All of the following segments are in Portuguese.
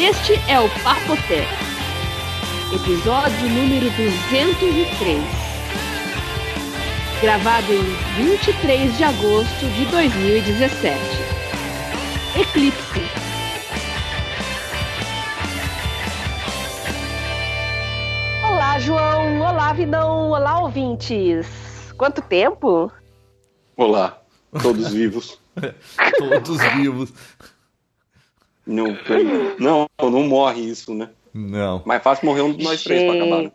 Este é o Papoté, episódio número 203, gravado em 23 de agosto de 2017. Eclipse. Olá, João. Olá, Vinão. Olá, ouvintes. Quanto tempo? Olá, todos vivos. Todos vivos. Não, não, não morre isso, né? Não. Mais fácil morrer um de nós três pra acabar. né?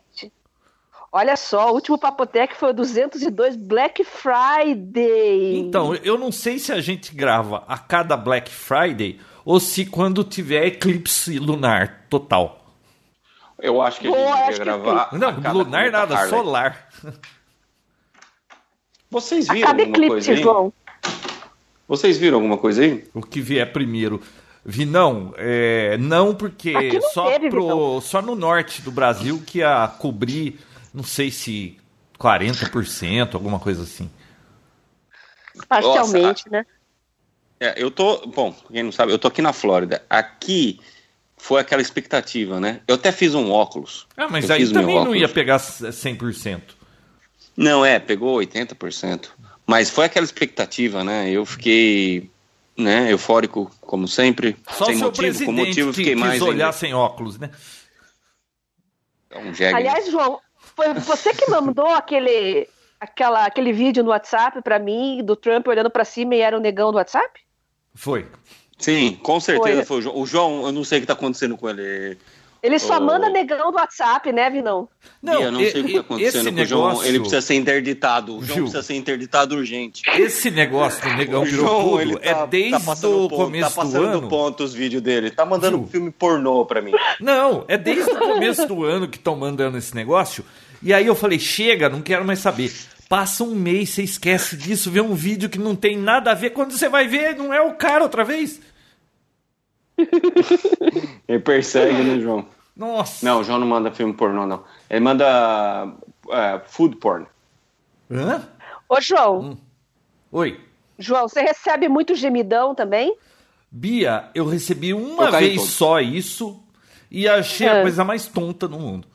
Olha só, o último Papotec foi o 202 Black Friday. Então, eu não sei se a gente grava a cada Black Friday ou se quando tiver eclipse lunar total. Eu acho que a gente que gravar. a Não, cada lunar nada, Harley. solar. Vocês A viram cada alguma coisa eclipse, aí? João. Vocês viram alguma coisa aí? O que vier primeiro. Vinão, é, não porque não só, teve, pro, só no norte do Brasil que ia cobrir, não sei se 40%, alguma coisa assim. Parcialmente, né? É, eu tô. Bom, quem não sabe, eu tô aqui na Flórida. Aqui foi aquela expectativa, né? Eu até fiz um óculos. Ah, mas Eu aí também não ia pegar 100%. Não, é, pegou 80%. Mas foi aquela expectativa, né? Eu fiquei, né, eufórico, como sempre. Só sem o seu motivo, presidente com motivo que fiquei quis mais olhar ainda. sem óculos, né? É um jegue, né? Aliás, João, foi você que mandou aquele, aquela, aquele vídeo no WhatsApp pra mim, do Trump olhando pra cima e era o negão do WhatsApp? Foi. Sim, com certeza Foi. foi, o João. O João, eu não sei o que tá acontecendo com ele. Ele só Oh. manda negão do WhatsApp, né, Vinão? Não, eu não e- sei o que tá acontecendo esse com o João. negócio... Ele precisa ser interditado. O João Viu? precisa ser interditado urgente. Esse negócio do negão o virou João, tudo ele tá, é desde tá passando o do ponto, começo tá do passando ano. do ponto os vídeos dele. Tá mandando Viu? filme pornô pra mim. Não, é desde o começo do ano que estão mandando esse negócio. E aí eu falei, chega, não quero mais saber. Passa um mês, você esquece disso, vê um vídeo que não tem nada a ver. Quando você vai ver, não é o cara outra vez. Ele persegue, né, João? Nossa. Não, o João não manda filme pornô, não. Ele manda é, food porn. Hã? Ô, João, Hum. Oi. João, você recebe muito gemidão também? Bia, eu recebi uma Eu vez só isso e achei a É. coisa mais tonta do mundo.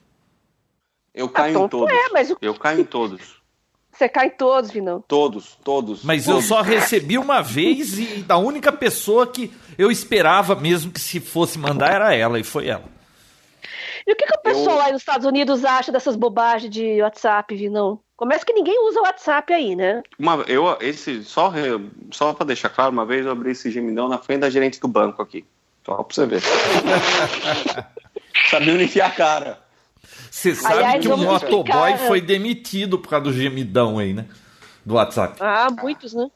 Eu caio em tonto todos. é, mas o- Eu caio em todos. Você cai em todos, Vinão. Todos, todos. Mas eu todos. só recebi uma vez e da única pessoa que eu esperava mesmo que se fosse mandar era ela, e foi ela. E o que, que o pessoal Eu- aí nos Estados Unidos acha dessas bobagens de WhatsApp, Vinão? Começa que ninguém usa o WhatsApp aí, né? Uma, eu, esse, só, só pra deixar claro, uma vez eu abri esse gemidão na frente da gerente do banco aqui. Só pra você ver. Sabia onde enfiar a cara. Você sabe Aliás, que o motoboy explicar- foi demitido por causa do gemidão aí, né? Do WhatsApp. Ah, muitos, né?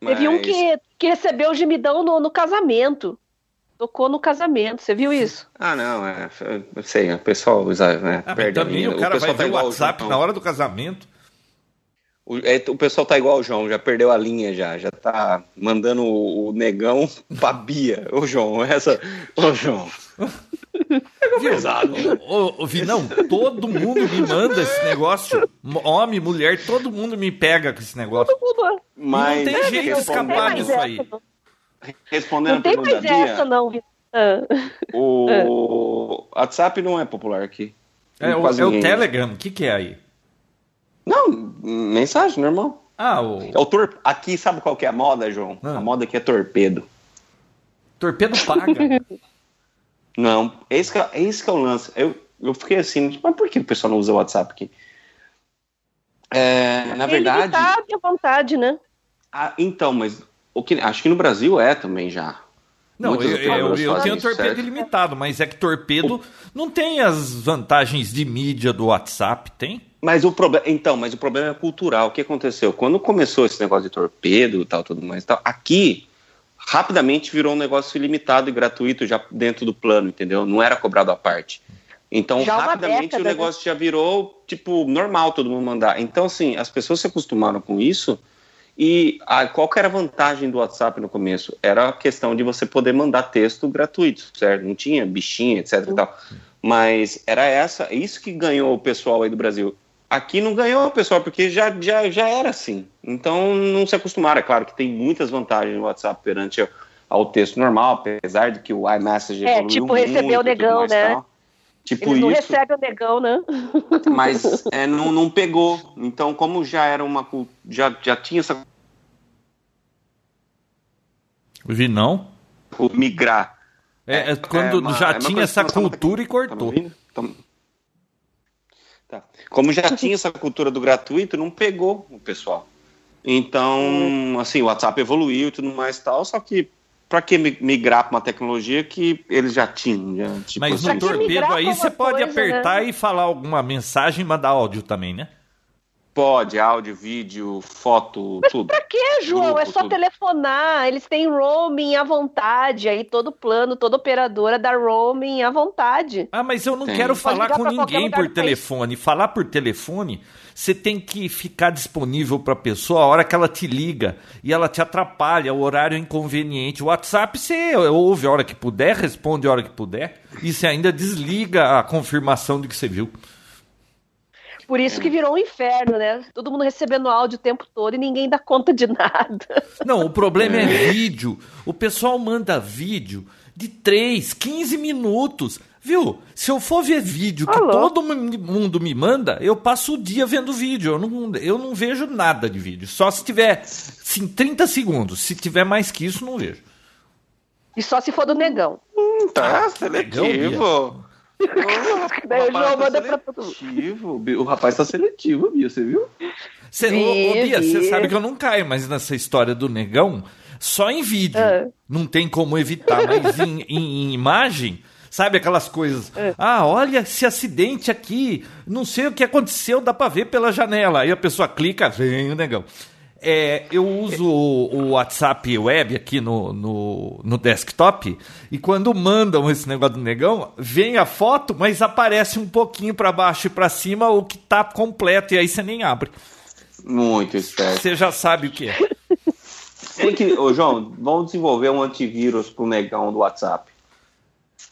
Teve um Mas- que, que recebeu o gemidão no, no casamento. Tocou no casamento, você viu isso? Ah, não, é. Eu sei, o pessoal usa, né, Ah, perde a também linha. o cara pessoal vai ver o WhatsApp João. na hora do casamento. O, é, o pessoal tá igual o João, já perdeu a linha já, já tá mandando o, o negão pra Bia. Ô João, essa. Ô João. Pegou pesado. Ô, ô, Vinão, todo mundo me manda esse negócio. Homem, mulher, todo mundo me pega com esse negócio. Mas tem jeito de Não escapar disso essa, aí. Respondendo Não a tem pergunta mais essa, não. Ah. o WhatsApp não é popular aqui. É, o, é o. Telegram, o que, que é aí? Não, mensagem normal. Ah, o É o tor... Aqui, sabe qual que é a moda, João? Ah. A moda aqui é torpedo. torpedo paga. Não, esse que, é- esse que é o lance. Eu, eu fiquei assim, mas por que o pessoal não usa o WhatsApp aqui? É, na verdade. ilimitado e à vontade, né? ah, então, mas o que, acho que no Brasil é também já. Não, Muitas eu, eu, eu tenho isso, torpedo certo? ilimitado, mas é que torpedo não tem as vantagens de mídia do WhatsApp, tem? Mas o problema, então, mas o problema é cultural. O que aconteceu? Quando começou esse negócio de torpedo e tal, tudo mais, e tal, aqui rapidamente virou um negócio ilimitado e gratuito já dentro do plano, entendeu? Não era cobrado à parte. Então, Já uma rapidamente década, o né? negócio já virou tipo normal todo mundo mandar. Então, assim, as pessoas se acostumaram com isso. E a, qual que era a vantagem do WhatsApp no começo? Era a questão de você poder mandar texto gratuito, certo? Não tinha bichinha, etc e tal. Mas era essa, isso que ganhou o pessoal aí do Brasil. Aqui não ganhou o pessoal, porque já, já, já era assim. Então não se acostumaram. É claro que tem muitas vantagens no WhatsApp perante ao texto normal, apesar de que o iMessage É, evoluiu tipo, muito, receber o negão, né? tal. Tipo Eles não isso, recebem o negão, né? mas é, não, não pegou. Então, como já era uma já já tinha essa Vi não? o migrar. É, é quando uma- já é tinha essa cultura e Tá cortou. Tá- Tá. Como já tinha essa cultura do gratuito, não pegou o pessoal. Então, assim, o WhatsApp evoluiu e tudo mais e tal, só que para que mi- migrar para uma tecnologia que eles já tinham? Já, tipo Mas assim, torpedo aí você pode coisa, apertar né? e falar alguma mensagem e mandar áudio também, né? Pode, áudio, vídeo, foto, tudo. Pra quê, João? Grupo, é só tudo. telefonar. Eles têm roaming à vontade. Aí todo plano, toda operadora dá roaming à vontade. Ah, mas eu não Tem. quero Pode falar com pra ninguém por telefone. Falar por telefone, você tem que ficar disponível para a pessoa a hora que ela te liga e ela te atrapalha, o horário é inconveniente. O WhatsApp você ouve a hora que puder, responde a hora que puder e você ainda desliga a confirmação de que você viu. Por isso que virou um inferno, né? Todo mundo recebendo áudio o tempo todo e ninguém dá conta de nada. Não, o problema é vídeo. O pessoal manda vídeo de 3, 15 minutos. Viu? Se eu for ver vídeo que Alô? todo mundo me manda, eu passo o dia vendo vídeo. Eu não, eu não vejo nada de vídeo. Só se tiver sim, 30 segundos. Se tiver mais que isso, não vejo. E só se for do negão. Tá seletivo. Daí o João manda pra todo mundo. seletivo. O rapaz tá seletivo, Bia, você viu? Cê, Vi, ô, Bia, você sabe que eu não caio mais nessa história do negão só em vídeo. É. Não tem como evitar, mas em, em- em imagem. Sabe aquelas coisas? É. Ah, olha esse acidente aqui. Não sei o que aconteceu, dá pra ver pela janela. Aí a pessoa clica, vem o negão. É, eu uso o, o WhatsApp web aqui no, no, no desktop e quando mandam esse negócio do negão, vem a foto, mas aparece um pouquinho pra baixo e pra cima o que tá completo e aí você nem abre. Muito esperto. Você já sabe o que é. Tem que, ô João, vamos desenvolver um antivírus pro negão do WhatsApp.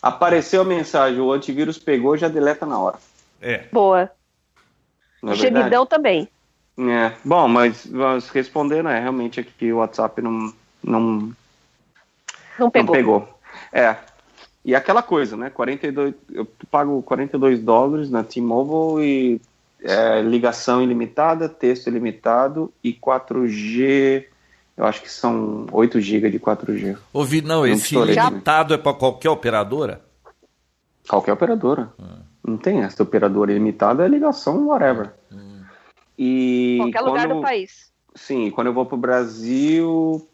Apareceu a mensagem, o antivírus pegou, já deleta na hora. É. Boa. É? Gemidão também. É. Bom, mas, mas respondendo, é realmente aqui o WhatsApp não, não, Não pegou. Não pegou. É. E aquela coisa, né? 42, eu pago 42 dólares na T-Mobile e é, ligação ilimitada, texto ilimitado e 4G. Eu acho que são 8 GB de 4G. Ouvi, não, esse estourei. limitado é pra qualquer operadora? Qualquer operadora. Não tem essa operadora ilimitada, é ligação, whatever. E Qualquer lugar quando- do país. Sim, quando eu vou pro Brasil,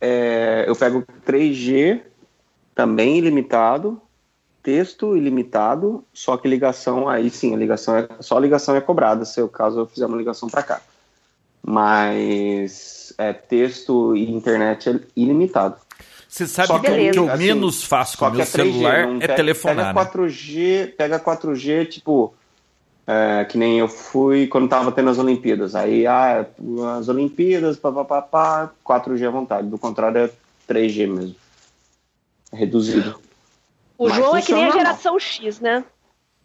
é, eu pego 3G, também ilimitado, texto ilimitado, só que ligação, aí sim, a ligação é, só a ligação é cobrada, se o caso eu fizer uma ligação para cá. Mas é, texto e internet é ilimitado. Você sabe Só que o que, que eu assim, menos faço com o meu é 3G, celular não é pega- telefonar, Pega né? 4G, pega 4G, tipo, é, que nem eu fui quando tava tendo as Olimpíadas. Aí, ah, as Olimpíadas, papapá, 4G à vontade. Do contrário, é 3G mesmo. É reduzido. O Mas João é que nem a geração X, né?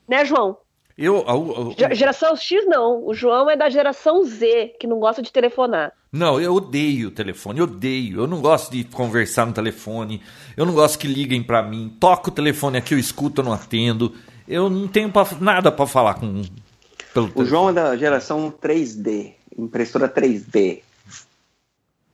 Né, João? Eu, eu- eu- Ge- Geração X não. O João é da geração Z, que não gosta de telefonar. não, eu odeio o telefone, eu odeio. Eu não gosto de conversar no telefone, eu não gosto que liguem pra mim. Toco o telefone aqui, eu escuto, eu não atendo. Eu não tenho pra- nada pra falar com pelo O telefone. João é da geração 3D, impressora 3D.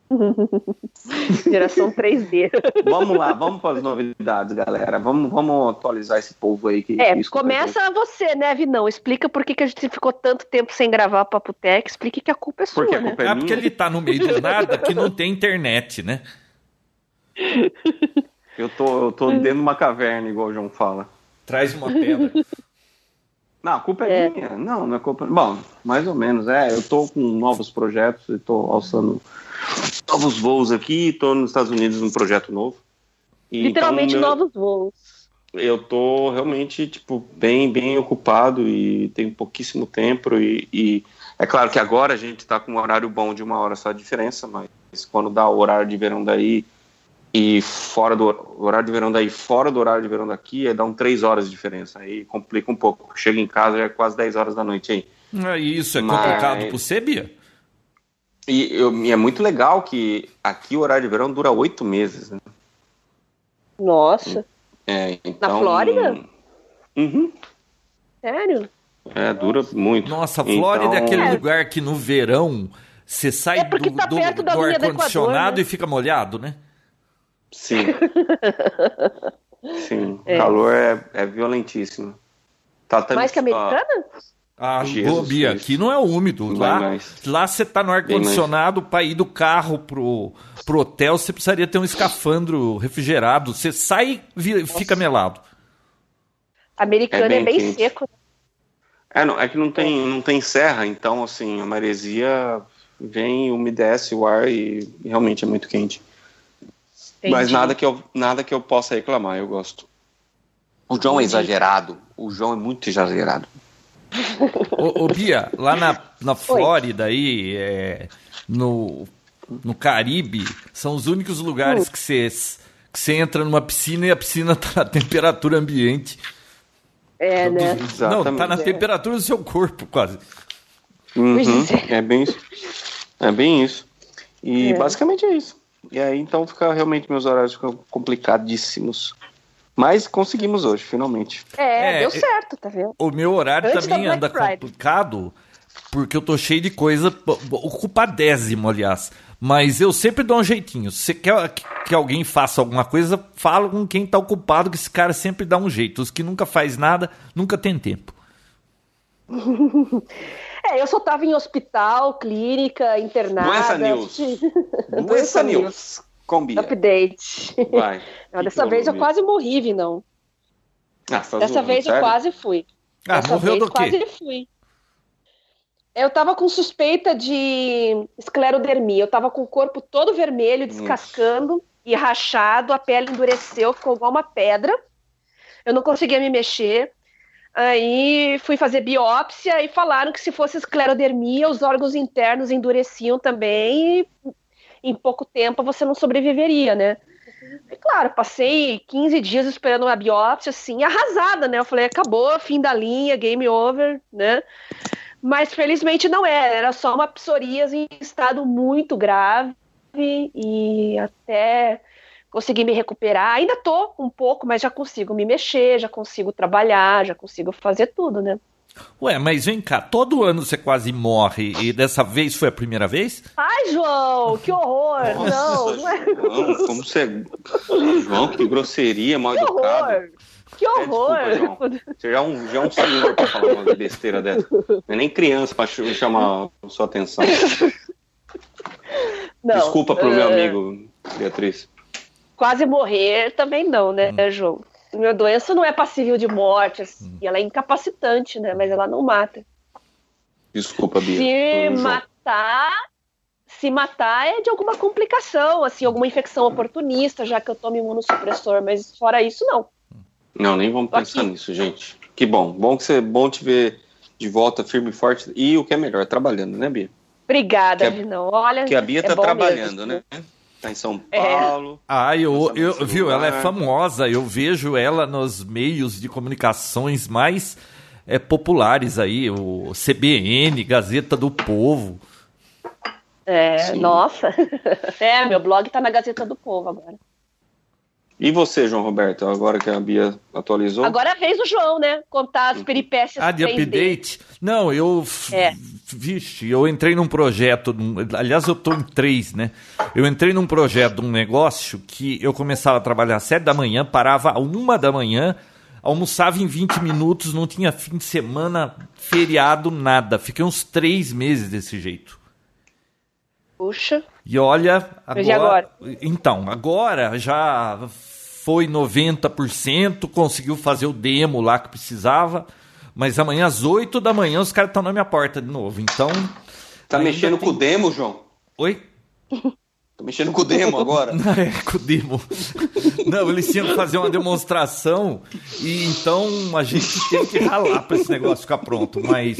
Geração 3D. Vamos lá, vamos para as novidades, galera. Vamos, vamos atualizar esse povo aí que É, que escuta a gente. começa você, né, Vinão? Explica por que, que a gente ficou tanto tempo sem gravar Papo Tech. Explique que a culpa é sua, Porque a né? culpa é Ah, porque ele tá no meio do nada que não tem internet, né? Eu tô, eu tô dentro de uma caverna, igual o João fala. Traz uma pedra. Não, a culpa é, É. minha. Não, não é culpa. Bom, mais ou menos. É, eu tô com novos projetos e tô alçando novos voos aqui. Tô nos Estados Unidos num projeto novo. E Literalmente então, meu- novos voos. Eu tô realmente tipo bem, bem ocupado e tenho pouquíssimo tempo e, e é claro que agora a gente tá com um horário bom de uma hora só de diferença, mas quando dá o horário de verão daí e fora do horário de verão daí fora do horário de verão daqui, é dá um três horas de diferença. Aí complica um pouco. Chega em casa já é quase 10 horas da noite aí. Ah, Isso é Mas- complicado pra você, Bia? E, eu- e é muito legal que aqui o horário de verão dura oito meses, né? Nossa. É, então, Flórida? Uhum. Sério? É, dura muito. Nossa, a Flórida é Então- aquele É. lugar que no verão você sai É do, tá do, do ar-condicionado né? e fica molhado, né? Sim. Sim, É. o calor é, é violentíssimo. Tá também, Mais que americana? Ah, Jesus Bia, aqui não é úmido. Bem Lá, lá você tá no ar-condicionado, para ir do carro pro, pro hotel, você precisaria ter um escafandro refrigerado. Você sai e fica melado. Americana É é bem bem, quente. seco. É, não, é que não tem, não tem serra, então assim, a maresia vem, umedece o ar e realmente é muito quente. Mas Entendi. nada que, eu, nada que eu possa reclamar, eu gosto. O João é exagerado. O João é muito exagerado. Ô, ô, Bia, lá na, na Flórida aí, é, no, no Caribe, são os únicos lugares que você que você entra numa piscina e a piscina tá na temperatura ambiente. É, né? Não, tá na temperatura do seu corpo, quase. Uhum, é. é bem isso. É bem isso. E É. basicamente é isso. E aí então fica realmente meus horários ficam complicadíssimos. Mas conseguimos hoje, finalmente. É, É, deu certo, tá vendo? O meu horário Antes também da anda Friday. complicado, porque eu tô cheio de coisa, p- ocupadésimo, aliás. Mas eu sempre dou um jeitinho. Se você quer que- que alguém faça alguma coisa, fala com quem tá ocupado, que esse cara sempre dá um jeito. Os que nunca faz nada, nunca tem tempo. É, eu só tava em hospital, clínica, internada. Doença News. Doença Doença News. Combia. Update. Vai. Não, dessa vez eu quase morri, Vinão. Ah, você tá Dessa zoando, vez eu sério? quase fui. Ah, Dessa morreu vez do quê? quase fui. Eu tava com suspeita de esclerodermia. Eu tava com o corpo todo vermelho, descascando e rachado, a pele endureceu, ficou igual uma pedra. Eu não conseguia me mexer. Aí fui fazer biópsia e falaram que se fosse esclerodermia, os órgãos internos endureciam também e em pouco tempo você não sobreviveria, né? E claro, passei 15 dias esperando uma biópsia, assim, arrasada, né? Eu falei, acabou, fim da linha, game over, né? Mas felizmente não era, era só uma psoríase em estado muito grave e até consegui me recuperar. Ainda tô um pouco, mas já consigo me mexer, já consigo trabalhar, já consigo fazer tudo, né? Ué, mas vem cá, todo ano você quase morre e dessa vez foi a primeira vez? Ai, João, que horror! não, não é João, como você. João, que grosseria, mal que educado. horror! Que É, horror! desculpa, João. Você já é um, já é um senhor pra falar uma besteira dessa. Não é nem criança pra ch- chamar sua atenção. Não, Desculpa pro meu eh, amigo, Beatriz. Quase morrer também não, né, João? Minha doença não é passível de morte, assim, ela é incapacitante, né? Mas ela não mata. Desculpa, Bia. Se matar, se matar é de alguma complicação, assim, alguma infecção oportunista, já que eu tomo imunossupressor, mas fora isso, não. Não, nem vamos pensar aqui. nisso, gente. Que bom. Bom que você bom te ver de volta firme e forte. E o que é melhor, trabalhando, né, Bia? Obrigada, Que a- Vinão. Olha, Porque a Bia é tá trabalhando, mesmo. né? Tá em São É. Paulo. Ah, eu, eu viu, ela é famosa, eu vejo ela nos meios de comunicações mais é, populares aí, o CBN, Gazeta do Povo. É, Sim. nossa. É, meu blog tá na Gazeta do Povo agora. E você, João Roberto, agora que a Bia atualizou? Agora é a vez do João, né? Contar as peripécias Ah, de 3D. update? Não, eu. É. Vixe, eu entrei num projeto. num- aliás, eu tô em três, né? Eu entrei num projeto, num negócio que eu começava a trabalhar às sete da manhã, parava a uma da manhã, almoçava em 20 minutos, não tinha fim de semana, feriado, nada. Fiquei uns três meses desse jeito. Puxa. E olha, e agora, então, agora já foi 90%, conseguiu fazer o demo lá que precisava, mas amanhã às 8 da manhã os caras estão na minha porta de novo. Então, Tá mexendo tem- com o demo, João? oi? Tá mexendo com o demo agora? É, com o demo. Não, eles tinham que fazer uma demonstração e então a gente tem que ralar para esse negócio ficar pronto, mas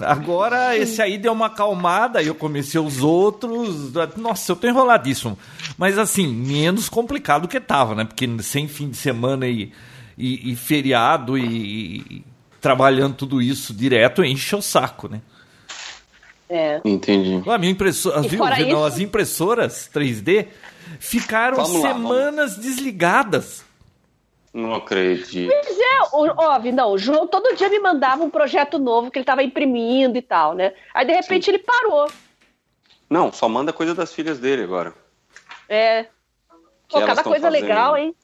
agora esse aí deu uma acalmada e eu comecei os outros. Nossa, eu tô enroladíssimo. Mas assim, menos complicado que tava, né? Porque sem fim de semana e, e, e feriado e, e trabalhando tudo isso direto enche o saco, né? É. Entendi. A minha impressora, viu, isso- as impressoras 3D ficaram Vamos lá, semanas desligadas. Não acredito. Pois é, o, ó, não, o João todo dia me mandava um projeto novo que ele tava imprimindo e tal, né? Aí de repente ele parou. Não, só manda coisa das filhas dele agora. É. Que Pô, elas cada coisa fazendo. legal, hein?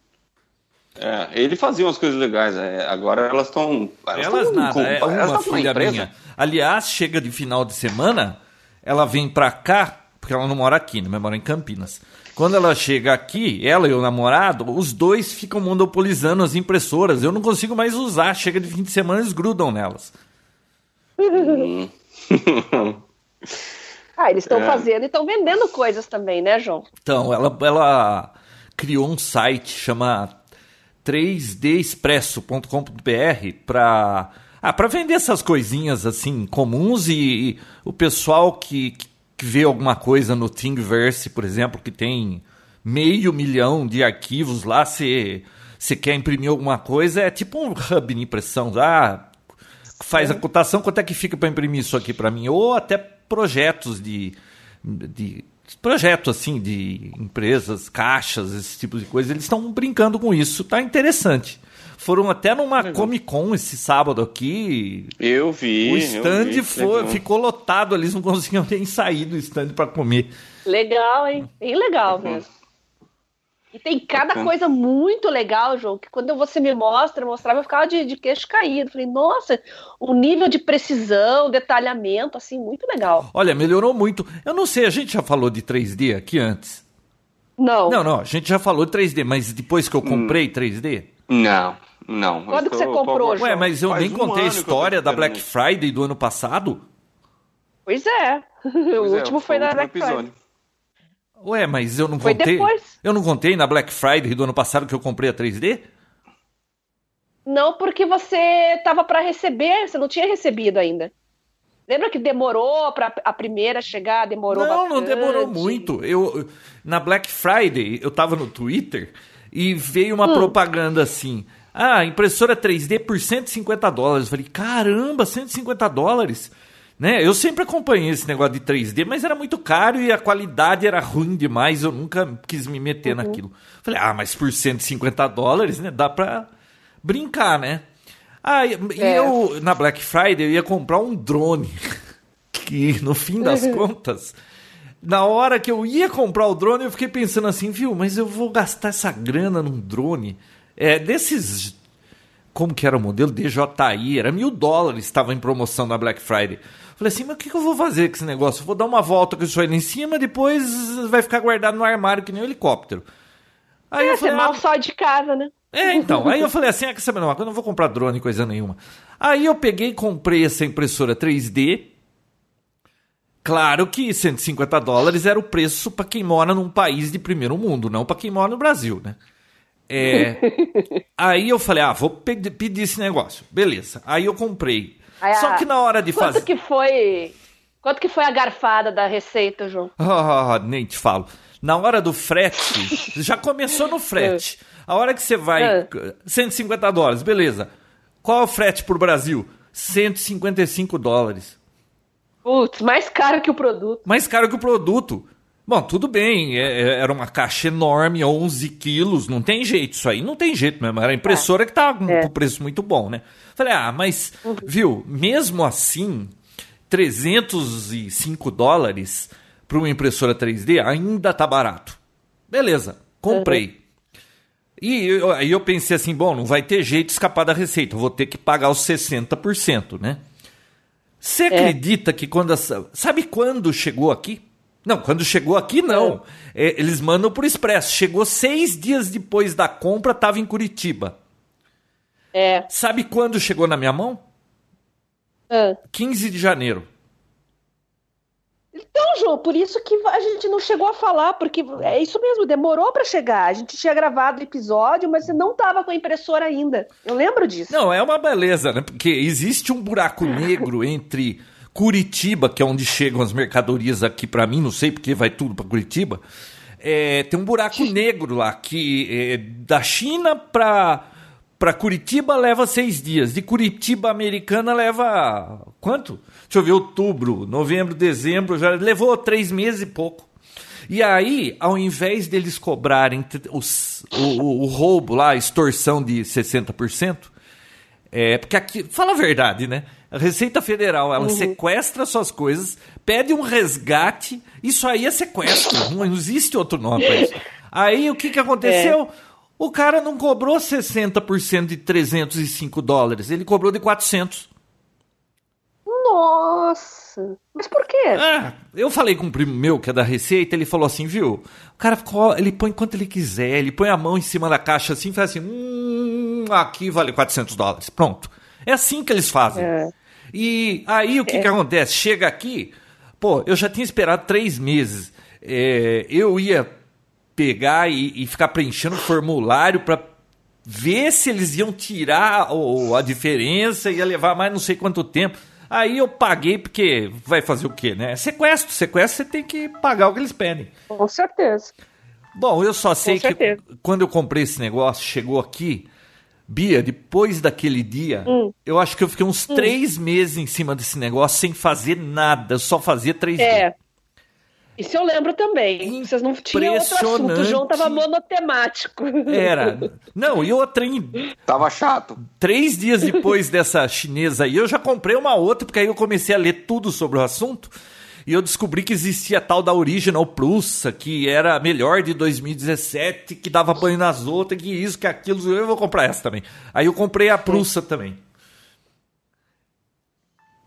É, ele fazia umas coisas legais. é, agora elas estão. Elas nada, é uma filha minha. Aliás, chega de final de semana, ela vem pra cá, porque ela não mora aqui, né? Mas mora em Campinas. Quando ela chega aqui, ela e o namorado, os dois ficam monopolizando as impressoras. Eu não consigo mais usar. Chega de fim de semana, eles grudam nelas. Ah, eles estão É. fazendo e estão vendendo coisas também, né, João? Então, ela, ela criou um site chama 3dexpresso.com.br para ah, para vender essas coisinhas assim comuns e, e o pessoal que, que vê alguma coisa no Thingiverse, por exemplo, que tem meio milhão de arquivos lá, se você quer imprimir alguma coisa, é tipo um hub de impressão. Ah, faz a cotação, quanto é que fica para imprimir isso aqui para mim? Ou até projetos de, de projeto assim de empresas, caixas, esse tipo de coisa, eles estão brincando com isso, tá interessante. Foram até numa Comic Con esse sábado aqui. Eu vi. O eu stand vi, foi, legal. ficou lotado, eles não conseguiam nem sair do stand para comer. Legal, hein? Bem legal mesmo. E tem cada Bacana. coisa muito legal, João, que quando você me mostra, mostrava, eu ficava de, de queixo caído. Falei, nossa, o nível de precisão, detalhamento, assim, muito legal. Olha, melhorou muito. Eu não sei, a gente já falou de 3D aqui antes. Não. Não, não, a gente já falou de 3D, mas depois que eu comprei 3D. Não, não. Quando que você comprou, João? Ué, mas eu Faz nem um contei a história da Black. Friday do ano passado. Pois é. Pois o é, último foi na Black Friday. episódio. Ué, mas eu não Foi contei. depois. Eu não contei na Black Friday do ano passado que eu comprei a 3D? Não, porque você tava para receber, você não tinha recebido ainda. Lembra que demorou para a primeira chegar? Demorou não, não bastante. demorou muito. Eu na Black Friday eu tava no Twitter e veio Hum. uma propaganda assim: "Ah, impressora 3D por 150 dólares". Eu falei: "Caramba, 150 dólares". Né? Eu sempre acompanhei esse negócio de 3D, mas era muito caro e a qualidade era ruim demais, eu nunca quis me meter Uhum. naquilo. Falei: "Ah, mas por 150 dólares, né, dá pra brincar, né?" Ah, e É. eu, na Black Friday, eu ia comprar um drone. Que, no fim das contas, na hora que eu ia comprar o drone, eu fiquei pensando assim, viu, mas eu vou gastar essa grana num drone. É, desses. Como que era o modelo? DJI, era mil dólares, estava em promoção na Black Friday. Falei assim, mas o que, que eu vou fazer com esse negócio? Eu vou dar uma volta com isso aí lá em cima, depois vai ficar guardado no armário que nem um helicóptero. Aí É, eu você falei, mal ah, sai de casa, né? é, então. Aí eu falei assim: ah, de uma coisa? Eu não vou comprar drone, coisa nenhuma. Aí eu peguei e comprei essa impressora 3D. Claro que 150 dólares era o preço para quem mora num país de primeiro mundo, não para quem mora no Brasil, né? É, aí eu falei: ah, vou pe- pedir esse negócio. Beleza. Aí eu comprei. Aí Só que na hora de Quanto fazer. que foi? Quanto que foi a garfada da receita, João? Ah, nem te falo. Na hora do frete, já começou no frete. A hora que você vai. É. 150 dólares, beleza. Qual é o frete pro Brasil? 155 dólares. Putz, mais caro que o produto. Mais caro que o produto. Bom, tudo bem, é- é- era uma caixa enorme, 11 quilos, não tem jeito, isso aí não tem jeito mesmo. Era a impressora que tava com É. com preço muito bom, né? Falei, ah, mas, viu, mesmo assim, 305 dólares para uma impressora 3D ainda tá barato. Beleza, comprei. E eu- aí eu pensei assim, bom, não vai ter jeito de escapar da receita, eu vou ter que pagar os 60%, né? Você acredita que quando essa. Sabe quando chegou aqui? Não, quando chegou aqui, não. É, eles mandam por expresso. Chegou seis dias depois da compra, estava em Curitiba. É. Sabe quando chegou na minha mão? Ah. 15 de janeiro. Então, João, por isso que a gente não chegou a falar, porque é isso mesmo, demorou para chegar. A gente tinha gravado o episódio, mas você não tava com a impressora ainda. Eu lembro disso. Não, é uma beleza, né? Porque existe um buraco negro entre Curitiba, que é onde chegam as mercadorias aqui pra mim, não sei porque vai tudo pra Curitiba. É, tem um buraco negro lá que é da China pra Para Curitiba leva seis dias. De Curitiba Americana leva quanto? Deixa eu ver, outubro, novembro, dezembro, já levou três meses e pouco. E aí, ao invés deles cobrarem os, o, o, roubo lá, a extorsão de 60%, é, porque aqui, fala a verdade, né? A Receita Federal, ela uhum. sequestra suas coisas, pede um resgate, isso aí é sequestro, não existe outro nome para isso. Aí o que, que aconteceu? É. O cara não cobrou 60% de 305 dólares, ele cobrou de 400. Nossa! Mas por quê? Ah, eu falei com um primo meu que é da Receita, ele falou assim, viu? O cara ele põe quanto ele quiser, ele põe a mão em cima da caixa assim e faz assim, hum, aqui vale 400 dólares. Pronto. É assim que eles fazem. É. E aí o que, é. que acontece? Chega aqui, pô, eu já tinha esperado três meses. É, eu ia pegar e, e ficar preenchendo formulário para ver se eles iam tirar o, a diferença, ia levar mais não sei quanto tempo. Aí eu paguei porque vai fazer o quê, né? Sequestro, sequestro você tem que pagar o que eles pedem. Com certeza. Bom, eu só sei que quando eu comprei esse negócio, chegou aqui, Bia, depois daquele dia, hum. eu acho que eu fiquei uns hum. três meses em cima desse negócio sem fazer nada, eu só fazia três é. Isso eu lembro também. Vocês não tinham outro assunto. O João tava monotemático. Era. Não, e outra. Tava chato. Três dias depois dessa chinesa aí, eu já comprei uma outra, porque aí eu comecei a ler tudo sobre o assunto. E eu descobri que existia a tal da Original Plus, que era a melhor de 2017, que dava banho nas outras, que isso, que aquilo. Eu vou comprar essa também. Aí eu comprei a Prussa também.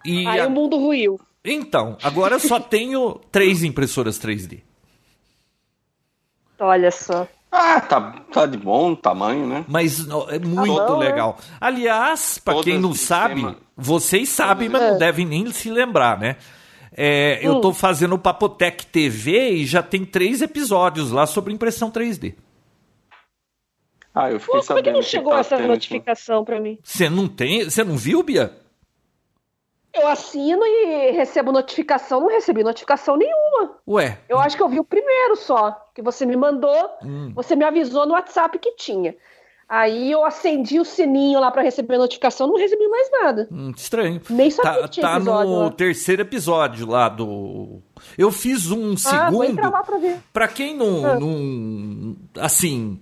E aí a... o mundo ruiu. Então, agora eu só tenho três impressoras 3D. Olha só. Ah, tá, tá de bom tamanho, né? Mas é muito tá bom, legal. Né? Aliás, para quem não sabe, vocês sabem, mas não devem nem se lembrar, né? É, hum. Eu tô fazendo o Papotec TV e já tem três episódios lá sobre impressão 3D. Ah, eu fiquei Pô, sabendo. Como é que não chegou essa notificação para mim? Você não tem? Você não viu, Bia? Eu assino e recebo notificação, não recebi notificação nenhuma. Ué? Eu acho que eu vi o primeiro só, que você me mandou, hum. você me avisou no WhatsApp que tinha. Aí eu acendi o sininho lá para receber a notificação, não recebi mais nada. Hum, estranho. Nem sabia tá, que tinha Tá no lá. terceiro episódio lá do... Eu fiz um ah, segundo... Lá pra ver. Pra quem não... Ah. não assim...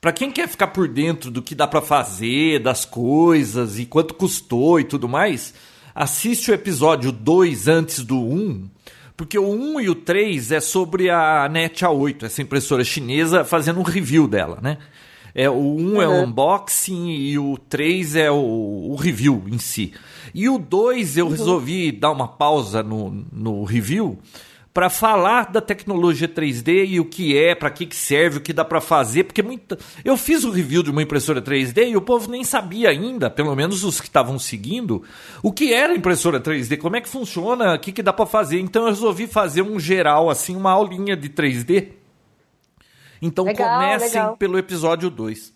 Para quem quer ficar por dentro do que dá para fazer, das coisas e quanto custou e tudo mais, assiste o episódio 2 antes do 1, um, porque o 1 um e o 3 é sobre a NET A8, essa impressora chinesa, fazendo um review dela, né? É, o 1 um é o unboxing e o 3 é o, o, review em si. E o 2 eu uhum. resolvi dar uma pausa no, no review para falar da tecnologia 3D e o que é, para que, que serve, o que dá para fazer, porque muita... eu fiz o um review de uma impressora 3D e o povo nem sabia ainda, pelo menos os que estavam seguindo, o que era impressora 3D, como é que funciona, o que, que dá para fazer. Então eu resolvi fazer um geral, assim, uma aulinha de 3D. Então legal, comecem legal. pelo episódio 2.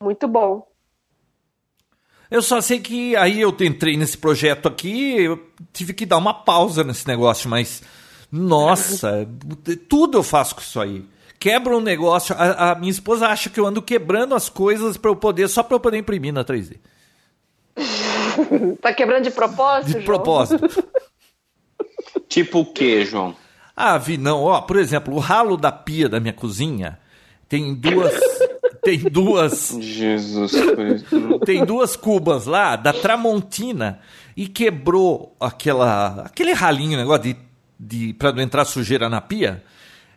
Muito bom. Eu só sei que aí eu entrei nesse projeto aqui, eu tive que dar uma pausa nesse negócio, mas nossa, tudo eu faço com isso aí. Quebra um negócio, a, a minha esposa acha que eu ando quebrando as coisas para eu poder só para eu poder imprimir na 3D. tá quebrando de propósito? De João? propósito. tipo o que, João? Ah, vi não, ó, por exemplo, o ralo da pia da minha cozinha tem duas tem duas. Jesus Cristo. Tem duas cubas lá da Tramontina e quebrou aquela, aquele ralinho, negócio de, de para não entrar sujeira na pia.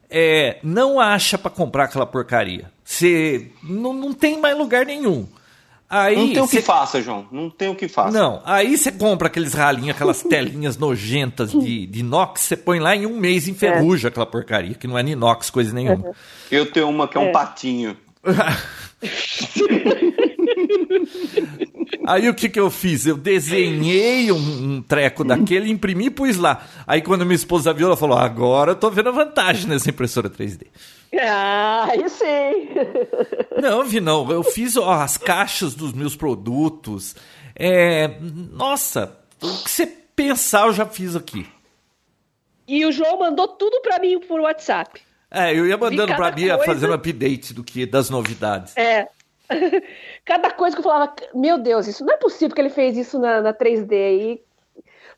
É, não acha para comprar aquela porcaria. Você não, não tem mais lugar nenhum. Aí, não tem o que cê... faça, João. Não tem o que faça. Não, aí você compra aqueles ralinhos, aquelas telinhas nojentas de, de inox, você põe lá em um mês enferruja é. aquela porcaria, que não é inox, coisa nenhuma. Eu tenho uma que é um é. patinho. Aí o que, que eu fiz? Eu desenhei um, um treco daquele, imprimi e pus lá. Aí quando minha esposa viu, ela falou: agora eu tô vendo a vantagem nessa impressora 3D. Ah, aí sim. Não, vi não. Eu fiz ó, as caixas dos meus produtos. É, nossa, o que você pensar eu já fiz aqui. E o João mandou tudo para mim por WhatsApp. É, eu ia mandando pra Bia coisa... fazendo update do que das novidades. É. Cada coisa que eu falava, meu Deus, isso não é possível que ele fez isso na, na 3D. E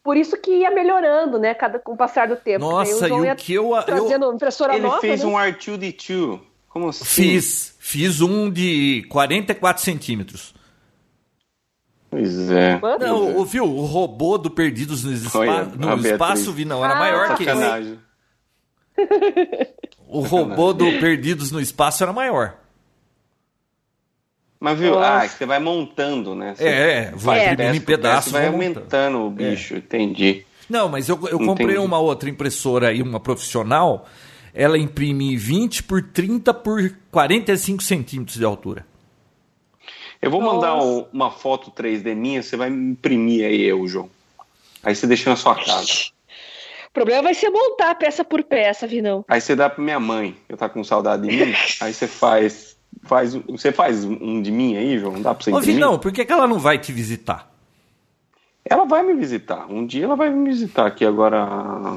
por isso que ia melhorando, né? Cada, com o passar do tempo. Nossa, e o que eu. Trazendo eu... impressora Ele nova, fez né? um R2D2. Como assim? Fiz. Fiz um de 44 centímetros. Pois é. Não, o- viu? O robô do Perdidos no, espa Olha, no a. Espaço, vi, não, era Ah, maior que esse. O robô do Perdidos no Espaço era maior. Mas viu? Nossa. Ah, você vai montando, né? Você É, é, vai É. imprimindo em desce, vai montando. aumentando o bicho, entendi. Não, mas eu, eu comprei Entendi. uma outra impressora aí, uma profissional. Ela imprime 20 por 30 por 45 centímetros de altura. Eu vou mandar um- uma foto 3D minha, você vai me imprimir aí eu, João. Aí você deixa na sua casa. O problema vai ser montar peça por peça, Vinão. Aí você dá pra minha mãe, eu tá com saudade de mim. Aí você faz, faz, você faz um de mim aí, João? Dá pra você Ô? Vinão, por que, que ela não vai te visitar? Ela vai me visitar. Um dia ela vai me visitar aqui agora.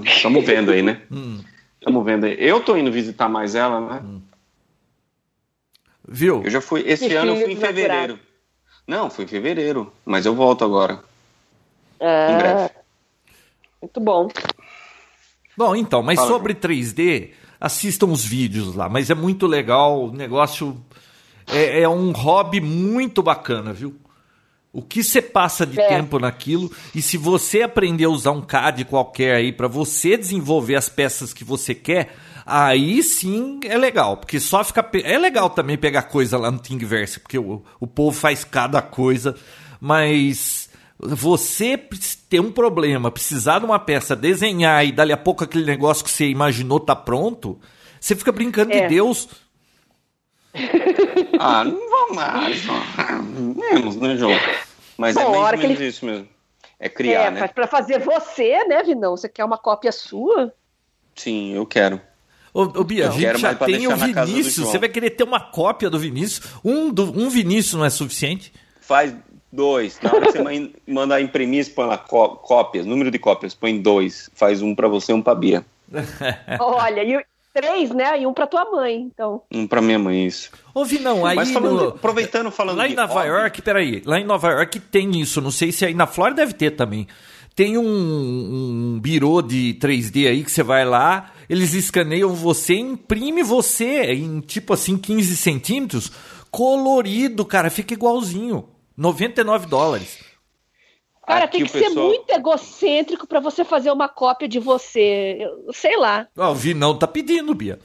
Estamos vendo aí, né? Hum. Estamos vendo aí. Eu tô indo visitar mais ela, né? Viu? Eu já fui. Esse ano eu fui em fevereiro. Não, fui em fevereiro. Mas eu volto agora. Em Ah, breve. muito bom. Bom, então, mas Fala, sobre 3D, assistam os vídeos lá, mas é muito legal, o negócio é, é um hobby muito bacana, viu? O que você passa de É. tempo naquilo e se você aprender a usar um CAD qualquer aí para você desenvolver as peças que você quer, aí sim é legal, porque só fica pe- é legal também pegar coisa lá no Thingiverse, porque o, o povo faz cada coisa, mas você ter um problema, precisar de uma peça, desenhar e dali a pouco aquele negócio que você imaginou tá pronto, você fica brincando de É. Deus. Ah, não vamos mais. Menos, né, João? Mas Bom, é a mais hora que ele- isso mesmo. É criar, é, né? pra, fazer você, né, Vinão? Você quer uma cópia sua? Sim, eu quero. Ô, ô Bia, a gente quero já tem o Vinícius. Você vai querer ter uma cópia do Vinícius? Um, do, um Vinícius não é suficiente? Faz dois. Na hora que você man- mandar imprimir, você põe lá có- cópias, número de cópias, põe dois. Faz um pra você e um pra Bia. Olha, e três, né? E um pra tua mãe, então. Um pra minha mãe, isso. Ô, Vinão, aí. Mas falando, no- aproveitando falando Lá em de Nova York, peraí. Lá em Nova York tem isso. Não sei se aí na Flórida deve ter também. Tem um, um birô de 3D aí que você vai lá, eles escaneiam você, imprime você em tipo assim 15 centímetros, colorido, cara, fica igualzinho. 99 dólares. Cara, Aqui tem que ser pessoal- muito egocêntrico pra você fazer uma cópia de você. Eu sei lá. Ó, o Vinão tá pedindo, Bia.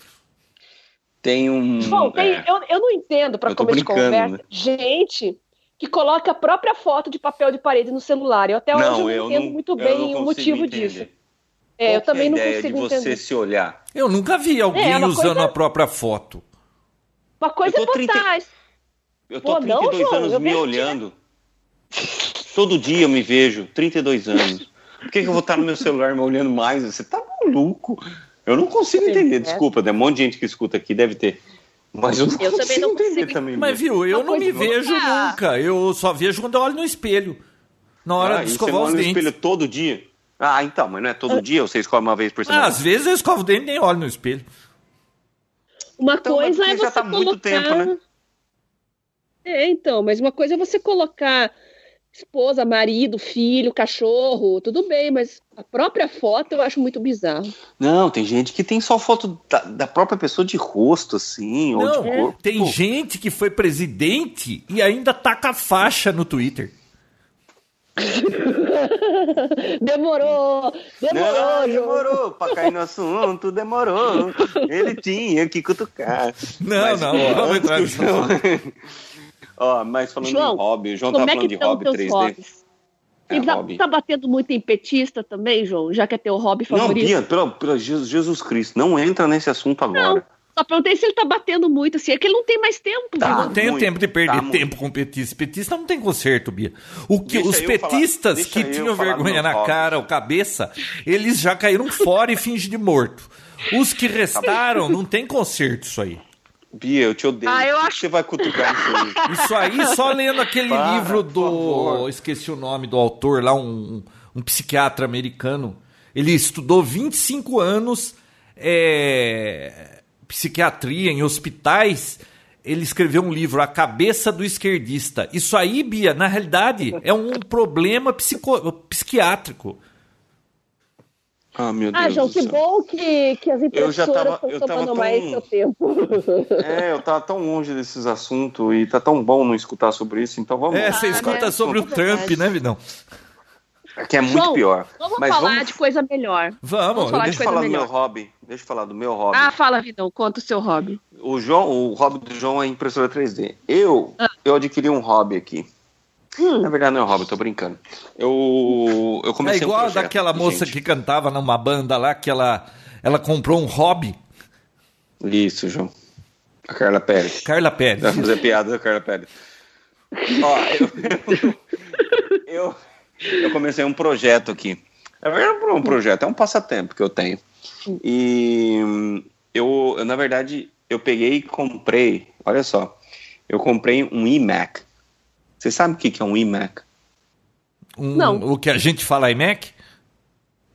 Tem um. Bom, tem- é, eu, eu não entendo, tô começo de conversa, né? gente que coloca a própria foto de papel de parede no celular. Eu até hoje não, não eu entendo não, muito bem não o motivo entender. disso. É, eu Qual que também a não ideia consigo de você entender. se olhar. Eu nunca vi alguém É, uma usando coisa- a própria foto. Uma coisa é tô 30 botar. Eu tô Pô, não, 32 João, anos eu me olhando. Todo dia eu me vejo, 32 anos. Por que, que eu vou estar no meu celular me olhando mais? Você tá maluco? Eu não consigo entender, É. desculpa, tem um monte de gente que escuta aqui, deve ter. Mas eu não Eu consigo também não entender consigo. também. Mas viu, eu não me vejo Ah. nunca. Eu só vejo quando eu olho no espelho. Na hora Ah, de você escovar olha os no dentes. espelho todo dia? Ah, então, mas não é todo dia, você escolhe uma vez por Ah, semana. às vezes eu escovo o dente e nem olho no espelho. Uma Então, coisa é você já tá muito colocar... tempo, né? É, então, mas uma coisa é você colocar esposa, marido, filho, cachorro, tudo bem, mas a própria foto eu acho muito bizarro. Não, tem gente que tem só foto da, da própria pessoa de rosto, assim, ou Não, de corpo. tem Pô, gente que foi presidente e ainda taca a faixa no Twitter. Demorou! Demorou, Não, demorou. Pra cair no assunto, demorou. Ele tinha que cutucar. Não, Mas, não, pô, não vamos antes entrar que o nesse João- Ó, mas falando João, de hobby, o João tá Como é falando que de estão hobby teus 3D. hobbies? É, e tá, hobby. tá batendo muito em petista também, João? Já que é teu hobby Não, favorito? Bia, pelo, pelo Jesus, Cristo, não entra nesse assunto Não, agora. só perguntei se ele tá batendo muito, assim, é que ele não tem mais tempo. Tá. Não tenho muito, tempo de perder tá muito. tempo com petista. Petista não tem conserto, Bia. O que, Deixa os falar- petistas deixa que tinham falar vergonha na hobby. cara ou cabeça, eles já caíram fora e fingem de morto. Os que restaram, não tem conserto isso aí. Bia, eu te odeio. Ah, eu acho- Você vai cutucar isso aí. Isso aí só lendo aquele Para, livro do. Esqueci o nome do autor lá, um, um psiquiatra americano. Ele estudou 25 anos é, psiquiatria em hospitais. ele escreveu um livro, A Cabeça do Esquerdista. Isso aí, Bia, na realidade, é um problema psico, psiquiátrico. Ah, meu Ah, Deus João, do que céu. bom que, que as Eu já impressoras tava- estão eu tava tomando tão- mais seu tempo. É, eu tava tão longe desses assuntos e tá tão bom não escutar sobre isso, então vamos É, você Ah, escuta né? sobre o É Trump, né, Vidão? Que é muito João, pior. Vamos Mas falar vamos, de coisa melhor. Vamos. Vamos falar de deixa eu falar do meu melhor. hobby. Deixa eu falar do meu hobby. Ah, fala, Vidão, conta o seu hobby. O João, o hobby do João é impressora 3D. Eu, eu adquiri um hobby aqui. Hum. Na verdade não é um hobby, eu tô brincando. Eu, eu É comecei um igual projeto, daquela moça gente. que cantava numa banda lá, que ela, ela comprou um hobby. Isso, João. A Carla Pérez. Carla Pérez. Vai fazer piada da Carla Pérez. Ó, eu, eu, eu comecei um projeto aqui. Na verdade, não é um projeto, é um passatempo que eu tenho. E eu, eu, na verdade, eu peguei e comprei, olha só, eu comprei um iMac. Você sabe o que que é um iMac? Um- Não. O que a gente fala iMac?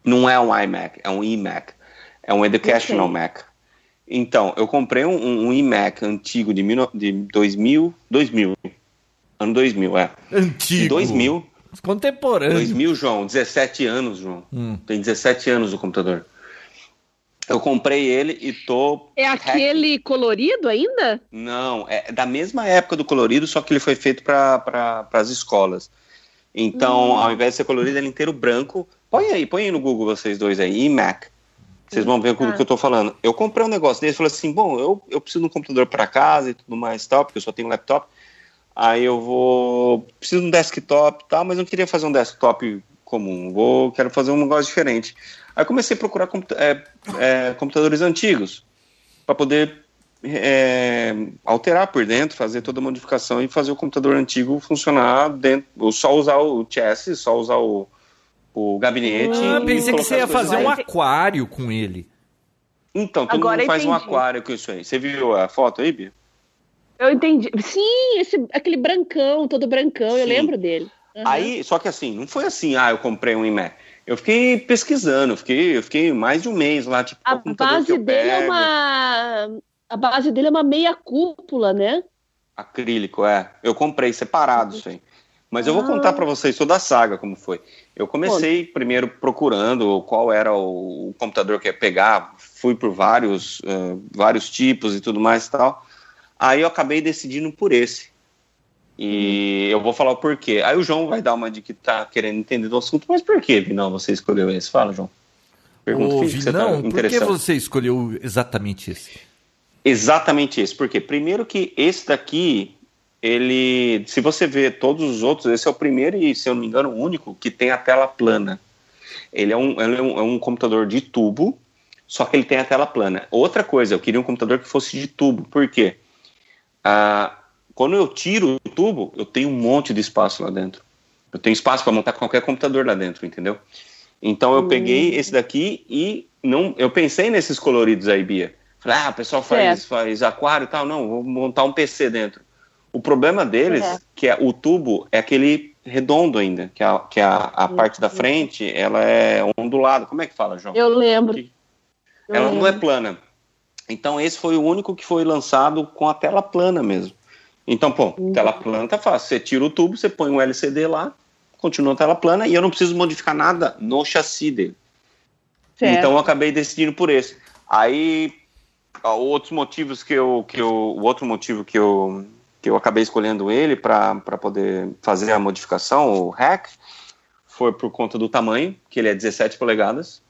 Não é um iMac, é um iMac. É um Educational Ok. Mac. Então, eu comprei um, um iMac antigo de, mil, de 2000, 2000. Ano 2000, é. Antigo. Em 2000, Contemporâneo. 2000, João, 17 anos, João. Hum. Tem 17 anos o computador. Eu comprei ele e tô. É aquele colorido ainda? Não, é da mesma época do colorido, só que ele foi feito para pra, as escolas. Então, ao invés de ser colorido, ele é inteiro branco. Põe aí, põe aí no Google vocês dois aí, iMac. Vocês vão ver o Tá. que eu tô falando. Eu comprei um negócio desse falei assim: bom, eu, eu preciso de um computador para casa e tudo mais e tal, porque eu só tenho um laptop. Aí eu vou. Preciso de um desktop e tal, mas não queria fazer um desktop comum. Vou, quero fazer um negócio diferente. Aí comecei a procurar computa- é, é, computadores antigos para poder é, alterar por dentro, fazer toda a modificação e fazer o computador antigo funcionar dentro, ou só usar o chassis, só usar o, o gabinete. Ah, e pensei que você ia fazer um aquário com ele. Então, todo Agora mundo faz um aquário com isso aí. Você viu a foto aí, Bia? Eu entendi. Sim, esse, aquele brancão, todo brancão, eu Sim. lembro dele. Aham. Aí, só que assim, não foi assim, ah, eu comprei um iMac. Eu fiquei pesquisando, eu fiquei, eu fiquei mais de um mês lá, tipo, A base dele é pego? uma. A base dele é uma meia cúpula, né? Acrílico, é. Eu comprei separado isso aí. Mas eu vou Ah. contar pra vocês toda a saga como foi. Eu comecei primeiro procurando qual era o, computador que ia pegar, fui por vários, eh, vários tipos e tudo mais e tal. Aí eu acabei decidindo por esse. E eu vou falar o porquê. Aí o João vai dar uma de que tá querendo entender do assunto, mas por que, Vinão, você escolheu esse? Fala, João. Pergunta Ô, que tá Vinão, por que você escolheu exatamente esse? Exatamente esse. Porque primeiro que esse daqui, ele, se você ver todos os outros, esse é o primeiro e, se eu não me engano, o único que tem a tela plana. Ele é um, ele é um, é um computador de tubo, só que ele tem a tela plana. Outra coisa, eu queria um computador que fosse de tubo. Por quê? Ah, quando eu tiro o tubo, eu tenho um monte de espaço lá dentro. Eu tenho espaço para montar qualquer computador lá dentro, entendeu? Então eu peguei esse daqui e não, eu pensei nesses coloridos aí, Bia. Falei, ah, o pessoal faz, faz aquário e tal. Não, vou montar um PC dentro. O problema deles, É. que é o tubo, é aquele redondo ainda, que, a, que a, a parte da frente, ela é ondulada. Como é que fala, João? Eu lembro. Eu ela não é plana. Então esse foi o único que foi lançado com a tela plana mesmo. Então, pô, Uhum. tela plana tá fácil. Você tira o tubo, você põe um LCD lá, continua a tela plana e eu não preciso modificar nada no chassi dele. Certo. Então eu acabei decidindo por esse. Aí, outros motivos que eu, que eu, o outro motivo que eu, que eu acabei escolhendo ele para poder fazer a modificação, o hack, foi por conta do tamanho, que ele é 17 polegadas,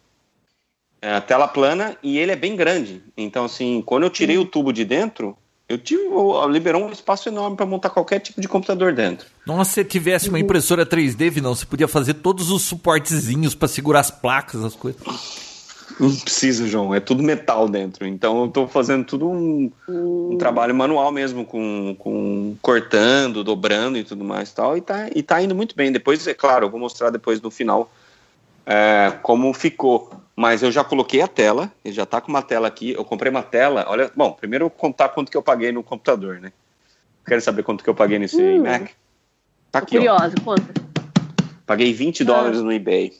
é a tela plana e ele é bem grande. Então, assim, quando eu tirei o tubo de dentro, eu tive, liberou um espaço enorme para montar qualquer tipo de computador dentro. Nossa, se tivesse uma impressora 3D, Vinão, você podia fazer todos os suportezinhos pra segurar as placas, as coisas. Não precisa, João, é tudo metal dentro. Então eu tô fazendo tudo um, um trabalho manual mesmo, com, com cortando, dobrando e tudo mais e tal. E tá, e tá indo muito bem. Depois, é claro, eu vou mostrar depois no final é, como ficou. Mas eu já coloquei a tela, ele já tá com uma tela aqui. Eu comprei uma tela. Olha, bom, primeiro eu vou contar quanto que eu paguei no computador, né? Quero saber quanto que eu paguei nesse Hum. Mac? Tá aqui, ó. curiosa, conta. Paguei 20 dólares no eBay.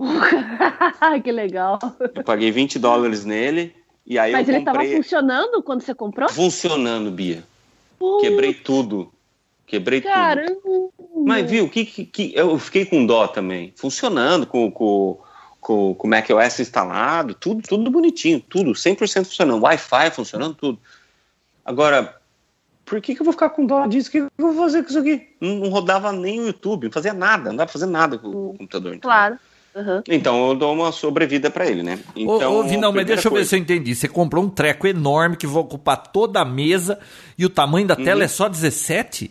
que legal. Eu paguei 20 dólares nele. E aí Mas eu ele tava comprei. funcionando quando você comprou? funcionando, Bia. Quebrei tudo. Quebrei Caramba. tudo. Mas viu, que, que, que, eu fiquei com dó também. Funcionando com, com, com, com o macOS instalado, tudo, tudo bonitinho, tudo, 100% funcionando. Wi-Fi funcionando, tudo. Agora, por que, que eu vou ficar com dó disso? O que, que eu vou fazer com isso aqui? Não, não rodava nem o YouTube, não fazia nada, não dava pra fazer nada com, o computador. Então. Claro. Uhum. Então eu dou uma sobrevida para ele, né? Então, ô, ô Vinão, mas deixa eu ver se eu entendi. Você comprou um treco enorme que vai ocupar toda a mesa e o tamanho da tela uhum. é só 17?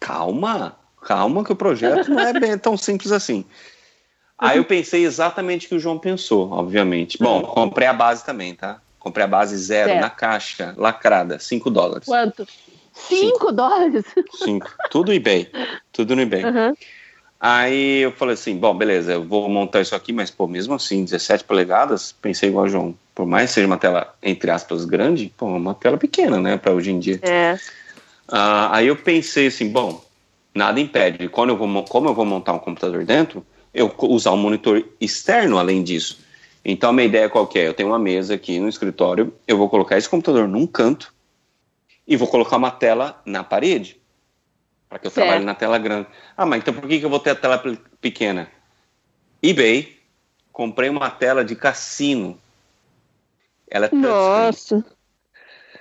Calma, calma que o projeto não é bem tão simples assim. Aí eu pensei exatamente o que o João pensou, obviamente. Bom, comprei a base também, tá? Comprei a base zero certo. na caixa, lacrada, 5 dólares. Quanto? 5 dólares? 5. Tudo eBay. Tudo no eBay. Uhum. Aí eu falei assim, bom, beleza, eu vou montar isso aqui, mas pô, mesmo assim, 17 polegadas, pensei igual o João, por mais que seja uma tela, entre aspas, grande, pô, uma tela pequena, né, para hoje em dia. É. Uh, aí eu pensei assim, bom, nada impede, quando eu vou, como eu vou montar um computador dentro, eu usar um monitor externo além disso. Então a minha ideia qual é? Eu tenho uma mesa aqui no escritório, eu vou colocar esse computador num canto e vou colocar uma tela na parede para que eu certo. trabalhe na tela grande. Ah, mas então por que, que eu vou ter a tela pequena? eBay, comprei uma tela de cassino. Ela é Nossa.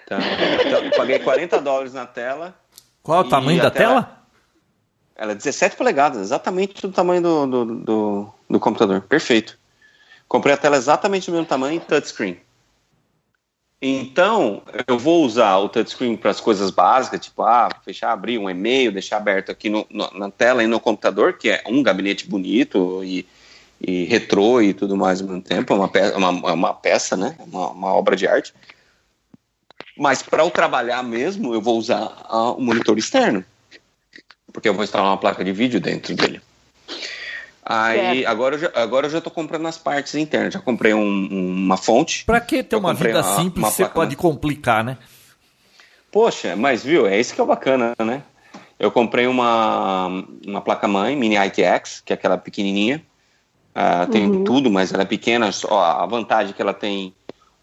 Então, então, paguei 40 dólares na tela. Qual o tamanho da tela, tela? Ela é 17 polegadas, exatamente do tamanho do, do, do, do computador. Perfeito. Comprei a tela exatamente do mesmo tamanho, touchscreen. Então, eu vou usar o touchscreen para as coisas básicas, tipo, ah, fechar, abrir um e-mail, deixar aberto aqui no, no, na tela e no computador, que é um gabinete bonito e, e retrô e tudo mais ao mesmo tempo, é uma peça, uma, uma peça né? Uma, uma obra de arte. Mas para eu trabalhar mesmo, eu vou usar o uh, um monitor externo, porque eu vou instalar uma placa de vídeo dentro dele. Aí, agora eu, já, agora eu já tô comprando as partes internas. Já comprei um, uma fonte. Pra que ter uma vida uma, simples uma você pode complicar, né? Poxa, mas viu, é isso que é bacana, né? Eu comprei uma, uma placa-mãe, mini ITX, que é aquela pequenininha. Uh, tem uhum. tudo, mas ela é pequena. Só, a vantagem é que ela tem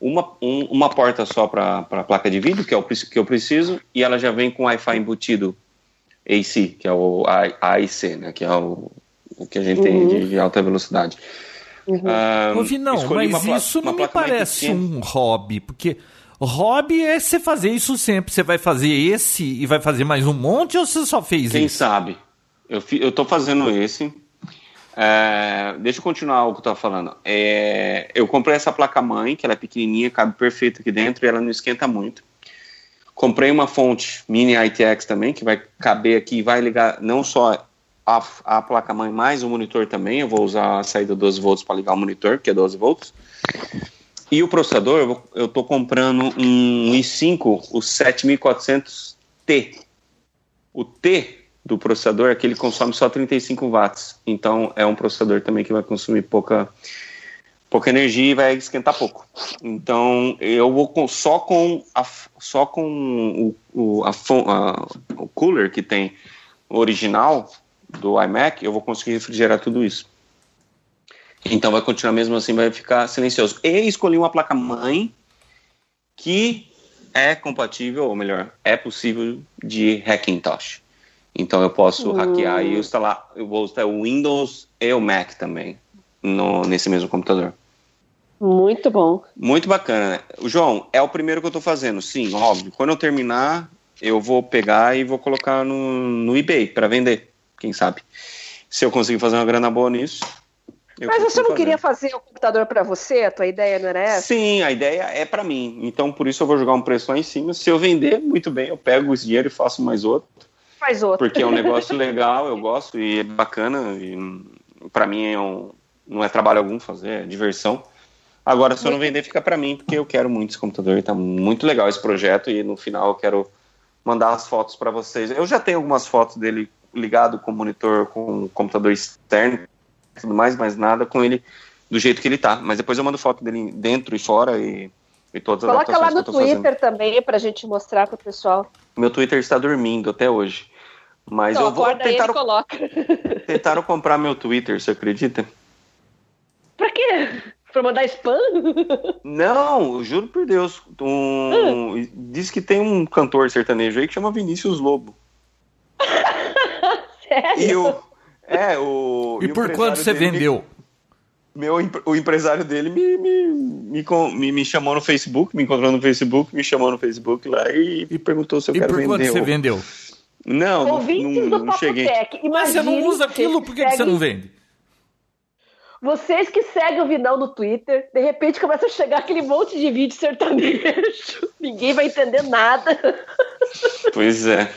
uma, um, uma porta só para a placa de vídeo, que é o que eu preciso, e ela já vem com Wi-Fi embutido AC, que é o AIC, né? Que é o o que a gente uhum. tem de, alta velocidade. Uhum. Ah, Ouvi, não, mas isso não me parece um hobby, porque hobby é você fazer isso sempre. Você vai fazer esse e vai fazer mais um monte ou você só fez Quem esse? sabe? Eu, eu tô fazendo esse. É, deixa eu continuar o que eu tava falando. É, eu comprei essa placa-mãe, que ela é pequenininha, cabe perfeito aqui dentro e ela não esquenta muito. Comprei uma fonte mini ITX também, que vai caber aqui e vai ligar não só a, a placa-mãe mais o monitor também. Eu vou usar a saída 12 volts para ligar o monitor, que é 12 volts. E o processador, eu estou comprando um i5, o 7400T. O T do processador é que ele consome só 35 watts. Então é um processador também que vai consumir pouca, pouca energia e vai esquentar pouco. Então eu vou com, só com, a, só com o, o, a, a, o cooler que tem original, do iMac, eu vou conseguir refrigerar tudo isso. Então vai continuar mesmo assim, vai ficar silencioso. E escolhi uma placa-mãe que é compatível, ou melhor, é possível de Hackintosh. Então eu posso hackear e instalar, eu vou instalar o Windows e o Mac também no, nesse mesmo computador. Muito bom. Muito bacana, né? João, é o primeiro que eu estou fazendo, sim, óbvio. Quando eu terminar, eu vou pegar e vou colocar no, no eBay para vender quem sabe. Se eu conseguir fazer uma grana boa nisso. Mas você não fazer. queria fazer o computador para você? A tua ideia não era essa? Sim, a ideia é para mim. Então por isso eu vou jogar um preço lá em cima. Se eu vender, muito bem, eu pego esse dinheiro e faço mais outro. Faz outro. Porque é um negócio legal, eu gosto e é bacana. E para mim é um, não é trabalho algum fazer, é diversão. Agora, se eu não vender, fica para mim, porque eu quero muito esse computador e tá muito legal esse projeto. E no final eu quero mandar as fotos para vocês. Eu já tenho algumas fotos dele ligado com o monitor, com o computador externo tudo mais, mas nada com ele do jeito que ele tá. Mas depois eu mando foto dele dentro e fora e, e todas as Coloca lá no Twitter fazendo. também pra gente mostrar pro pessoal. Meu Twitter está dormindo até hoje. Mas então, eu vou tentar. Coloca. Tentaram comprar meu Twitter, você acredita? Pra quê? Pra mandar spam? Não, juro por Deus. Um, Diz que tem um cantor sertanejo aí que chama Vinícius Lobo. Sério? E o. É, o. E o por empresário quanto você dele vendeu? meu, o empresário dele me, me, me, me, me chamou no Facebook, me encontrou no Facebook, me chamou no Facebook lá e, e perguntou se eu E quero por quanto vender. você o- vendeu? Não, não, Ouvintes não, do não cheguei. Mas você não usa aquilo, por que que você não vende? Vocês que seguem o Vinão no Twitter, de repente começa a chegar aquele monte de vídeo sertanejo. Ninguém vai entender nada. Pois é.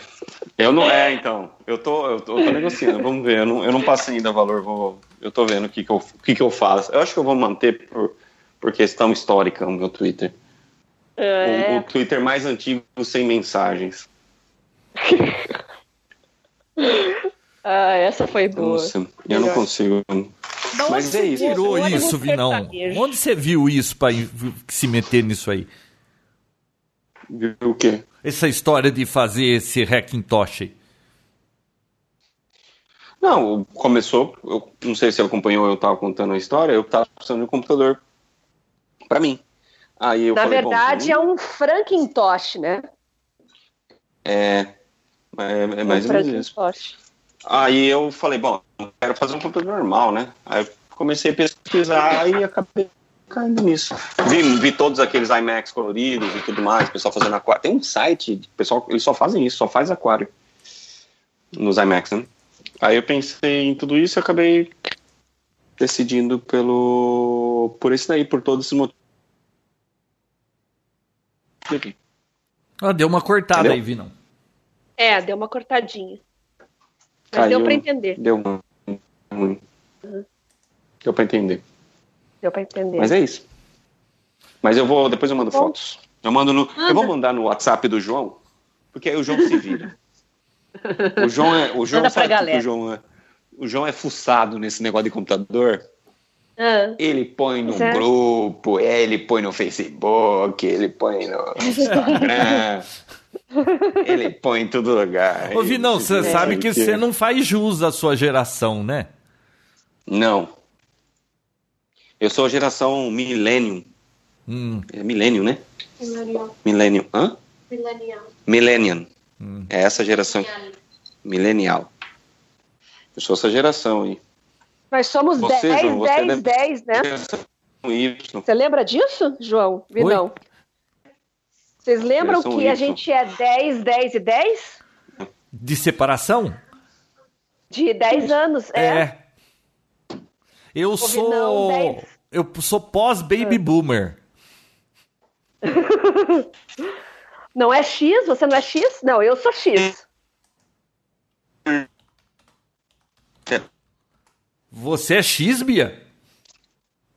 Eu não. É, então. Eu tô, eu tô, eu tô negociando. Vamos ver. Eu não, eu não passei ainda valor. Vou, eu tô vendo o que, que, eu, o que, que eu faço. Eu acho que eu vou manter por, por questão histórica o meu Twitter. O, É. o Twitter mais antigo sem mensagens. Ah, essa foi boa. Nossa, eu não Melhor. consigo. Da Mas você é isso. tirou Olha isso, Vinão? sertanejo. Onde você viu isso pra ir- se meter nisso aí? Viu o quê? Essa história de fazer esse Hackintosh aí. Não, começou. Eu não sei se você acompanhou, eu tava contando a história. Eu tava precisando de um computador pra mim. Aí eu Na falei, bom, verdade, é vamos- um Frankentosh, né? é, é, é mais um ou menos isso. Aí eu falei, bom, eu quero fazer um computador normal, né? Aí eu comecei a pesquisar e acabei caindo nisso. Vi, vi todos aqueles IMAX coloridos e tudo mais, o pessoal fazendo aquário. Tem um site, pessoal, eles só fazem isso, só faz aquário nos IMAX, né? Aí eu pensei em tudo isso e acabei decidindo pelo por esse daí, por todos esses motivos. Ah, deu uma cortada Entendeu? aí, Vinão. É, deu uma cortadinha. Mas Caiu, deu pra entender. Deu ruim. ruim. Deu pra entender. Deu pra entender. Mas é isso. Mas eu vou, depois eu mando Bom. fotos. Eu mando no, Manda. eu vou mandar no WhatsApp do João, porque aí o João se vira. O João é, o João sabe que o João é. O João é fuçado nesse negócio de computador. Ah, Ele põe no Certo. grupo, ele põe no Facebook, ele põe no Instagram. ele põe em todo lugar. Ô, Vinão, você sabe que você não faz jus à sua geração, né? Não. Eu sou a geração Millennium. Hum, É Millennium, né? Millennial. Millennium. Hã? Millennial. Millennium. Hum. É essa geração millennial. Eu sou essa geração aí. nós somos Você, 10, João, você 10, deve- 10, né? Você lembra disso, João? Vinão? Vocês lembram Geração que a Y. gente é 10, 10 e 10? de separação? De 10 anos, é. É. Eu Vinão, sou. dez. Eu sou pós-baby boomer. Não é X? Você não é X? Não, eu sou X. Você é X, Bia?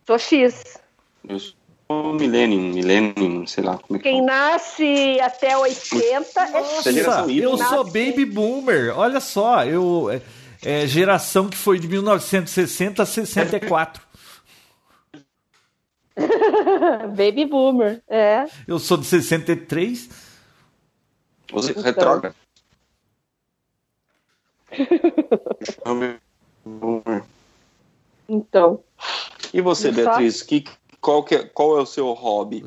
Sou X. Eu sou Millennium, Millennium, sei lá como é que Quem nasce até 80 é Você é X. eu sou baby boomer. Olha só, eu. É, geração que foi de 1960 a 64. Baby Boomer. É. Eu sou de 63. Você Então. retrógrado. Então. E você, Beatriz, que, qual, que é, qual é o seu hobby?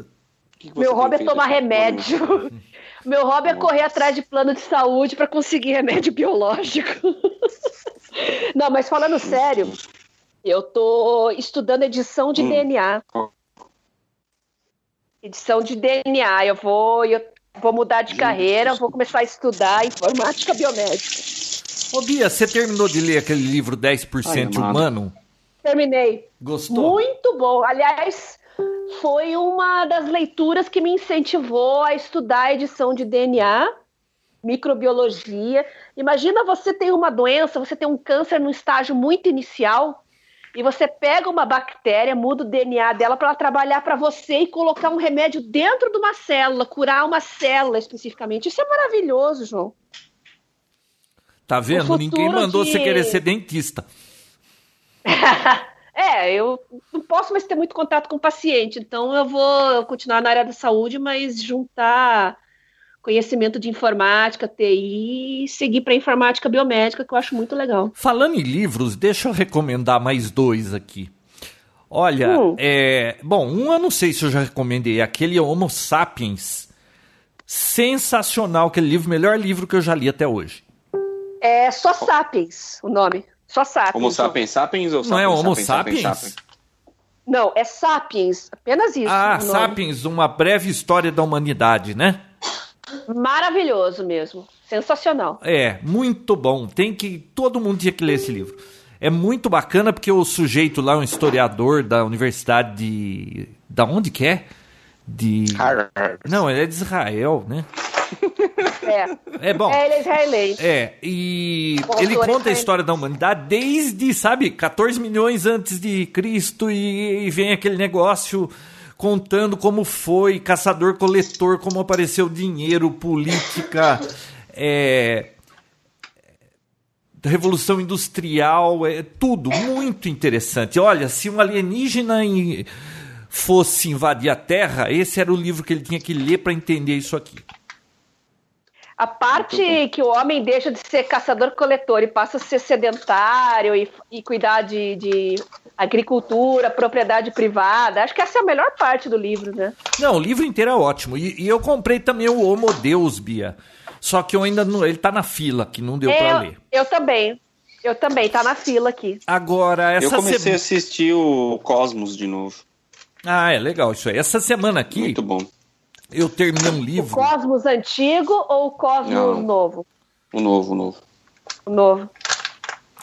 Que que Meu hobby é tomar remédio. Meu hobby é Nossa. correr atrás de plano de saúde para conseguir remédio biológico. Não, mas falando sério, eu tô estudando edição de Hum. DNA. Edição de DNA. Eu vou, eu vou mudar de Gente, carreira, vou começar a estudar informática biomédica. Ô, Bia, você terminou de ler aquele livro 10% Ai, humano? Terminei. Gostou? Muito bom. Aliás, foi uma das leituras que me incentivou a estudar a edição de DNA, microbiologia. Imagina você tem uma doença, você tem um câncer num estágio muito inicial e você pega uma bactéria, muda o DNA dela para ela trabalhar para você e colocar um remédio dentro de uma célula, curar uma célula especificamente. Isso é maravilhoso, João. Tá vendo? Ninguém mandou de- você querer ser dentista. É, eu não posso mais ter muito contato com o paciente, então eu vou continuar na área da saúde, mas juntar conhecimento de informática, TI e seguir para informática biomédica, que eu acho muito legal. Falando em livros, deixa eu recomendar mais dois aqui. Olha, hum. é, bom, um eu não sei se eu já recomendei, aquele Homo Sapiens. Sensacional aquele livro, melhor livro que eu já li até hoje. É só Sapiens o nome. Só Sapiens. Homo Sapiens Sapiens ou Sapiens? Não é Homo Sapiens? sapiens? Não, é Sapiens, apenas isso. Ah, Sapiens, uma breve história da humanidade, né? Maravilhoso mesmo. Sensacional. É, muito bom. Tem que. Todo mundo tinha que ler esse livro. É muito bacana porque o sujeito lá, um historiador da Universidade de. Da onde que é? De. Harvard. Não, ele é de Israel, né? É. É bom. É, ele é israelense. É, e ele conta a história da humanidade desde, sabe, 14 milhões antes de Cristo e, e vem aquele negócio contando como foi caçador-coletor, como apareceu dinheiro, política, é, Revolução Industrial, é tudo muito interessante. Olha, se um alienígena fosse invadir a Terra, esse era o livro que ele tinha que ler para entender isso aqui. A parte que o homem deixa de ser caçador-coletor e passa a ser sedentário e, e cuidar de, de, agricultura, propriedade privada, acho que essa é a melhor parte do livro, né? Não, o livro inteiro é ótimo. E, e eu comprei também o Homo Deus, Bia. Só que eu ainda não. Ele tá na fila, que não deu é, para ler. Eu também. Eu também, tá na fila aqui. Agora, essa Eu comecei a assistir o Cosmos de novo. Ah, é legal isso aí. Essa semana aqui. Muito bom. Eu terminei um livro. O Cosmos antigo ou o Cosmos não, novo? O novo, o novo. O novo.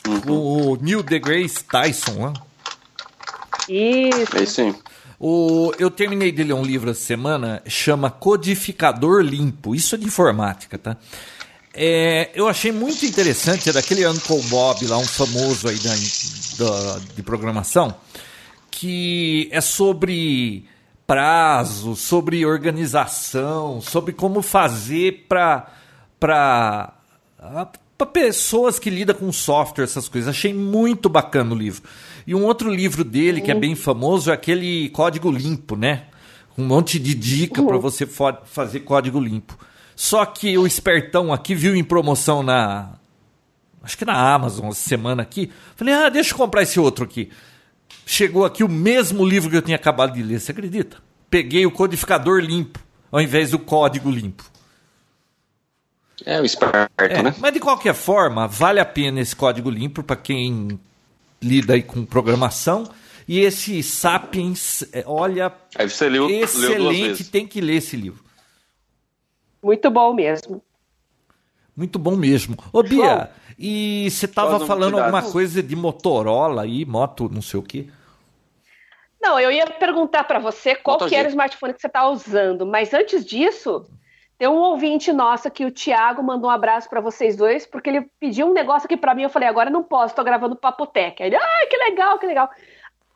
Uhum. O Neil deGrasse Tyson, né? Isso. É isso aí. O, eu terminei de ler um livro essa semana, chama Codificador Limpo. Isso é de informática, tá? É, eu achei muito interessante, é daquele Uncle Bob lá, um famoso aí da, da, de programação, que é sobre prazo, sobre organização, sobre como fazer para para pessoas que lidam com software, essas coisas. Achei muito bacana o livro. E um outro livro dele, que é bem famoso, é aquele Código Limpo, né? Um monte de dica para você fazer código limpo. Só que o espertão aqui viu em promoção na. Acho que na Amazon essa semana aqui. Falei, ah, deixa eu comprar esse outro aqui. Chegou aqui o mesmo livro que eu tinha acabado de ler, você acredita? Peguei o codificador limpo, ao invés do código limpo. É o esperto, é, né? Mas de qualquer forma, vale a pena esse código limpo para quem lida aí com programação. E esse Sapiens, é, olha, aí você leu, excelente, leu tem que ler esse livro. Muito bom mesmo. Muito bom mesmo. Ô Bia, e você estava falando alguma coisa de Motorola aí, moto, não sei o quê? Não, eu ia perguntar para você qual que era o smartphone que você está usando, mas antes disso, tem um ouvinte nosso que o Thiago mandou um abraço para vocês dois, porque ele pediu um negócio aqui para mim. Eu falei, agora não posso, tô gravando Papotec. Aí ele, ah, que legal, que legal.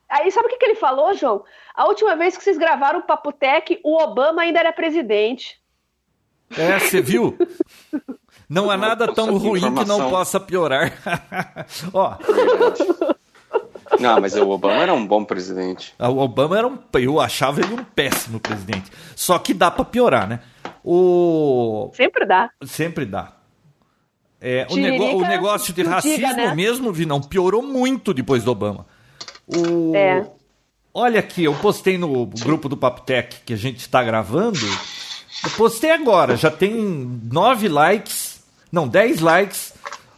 Aí sabe o que, que ele falou, João? A última vez que vocês gravaram o Papotec, o Obama ainda era presidente. É, você viu? Não há nada tão ruim que não possa piorar. Ó. Não, mas o Obama era um bom presidente. O Obama era um. Eu achava ele um péssimo presidente. Só que dá para piorar, né? O... Sempre dá. Sempre dá. É, o, nego... o, negócio de racismo diga, né? mesmo, Vinão, piorou muito depois do Obama. O... É. Olha aqui, eu postei no grupo do Papotec que a gente está gravando. Eu postei agora, já tem nove likes, não, dez likes.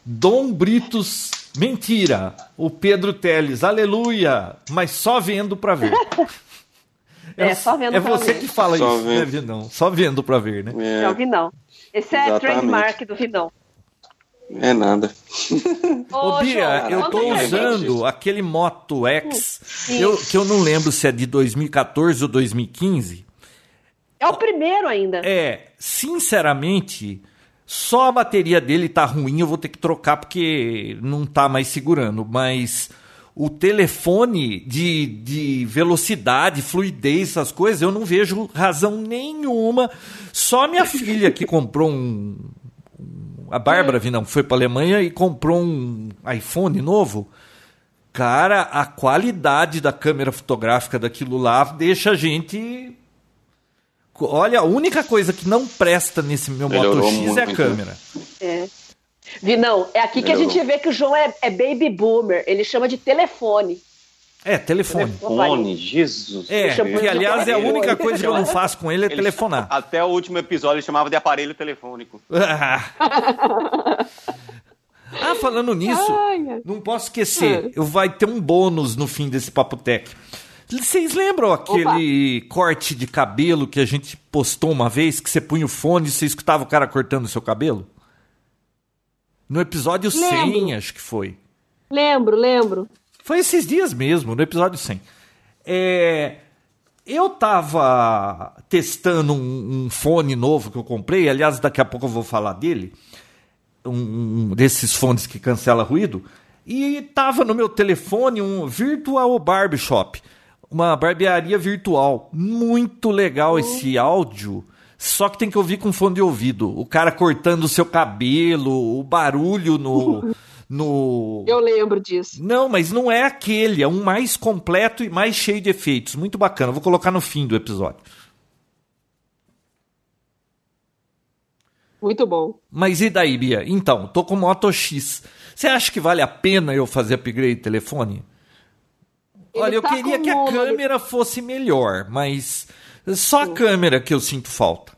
Dom Britos, mentira. O Pedro Teles, aleluia, mas só vendo para ver. É, só vendo É você ver. que fala só isso, vendo. né, Vinão? Só vendo pra ver, né? É, é o Vinão. Esse é Exatamente. trademark do Vinão. É nada. Ô, Bia, eu tô usando aquele Moto X, eu, que eu não lembro se é de 2014 ou 2015. É o primeiro ainda. É, sinceramente, só a bateria dele tá ruim, eu vou ter que trocar porque não tá mais segurando, mas o telefone de, de velocidade, fluidez, essas coisas, eu não vejo razão nenhuma. Só minha filha que comprou um. A Bárbara não foi para Alemanha e comprou um iPhone novo. Cara, a qualidade da câmera fotográfica daquilo lá deixa a gente. Olha, a única coisa que não presta nesse meu Melhorou Moto X é a câmera. É. Vinão, é aqui que a gente vê que o João é, é, baby boomer. Ele chama de telefone. É, telefone. Fone, Jesus. É, que aliás é a única coisa que eu não faço com ele é Ele- telefonar. Até o último episódio ele chamava de aparelho telefônico. Ah, falando nisso, Ai, ai. não posso esquecer, eu vai ter um bônus no fim desse Papo Tech. Vocês lembram aquele corte de cabelo que a gente postou uma vez, que você punha o fone e você escutava o cara cortando o seu cabelo? No episódio 100, Lembro. acho que foi. Lembro, lembro. Foi esses dias mesmo, no episódio 100. É, eu tava testando um, um fone novo que eu comprei, aliás, daqui a pouco eu vou falar dele, um, um desses fones que cancela ruído, e tava no meu telefone um Virtual Barbershop, uma barbearia virtual. Muito legal esse áudio. Só que tem que ouvir com fone de ouvido. O cara cortando o seu cabelo, o barulho no. no... Eu lembro disso. Não, mas não é aquele, é um mais completo e mais cheio de efeitos. Muito bacana. Vou colocar no fim do episódio. Muito bom. Mas e daí, Bia? Então, tô com Moto X. Você acha que vale a pena eu fazer upgrade de telefone? Ele Olha, eu tá queria que a câmera fosse melhor, mas só a câmera que eu sinto falta.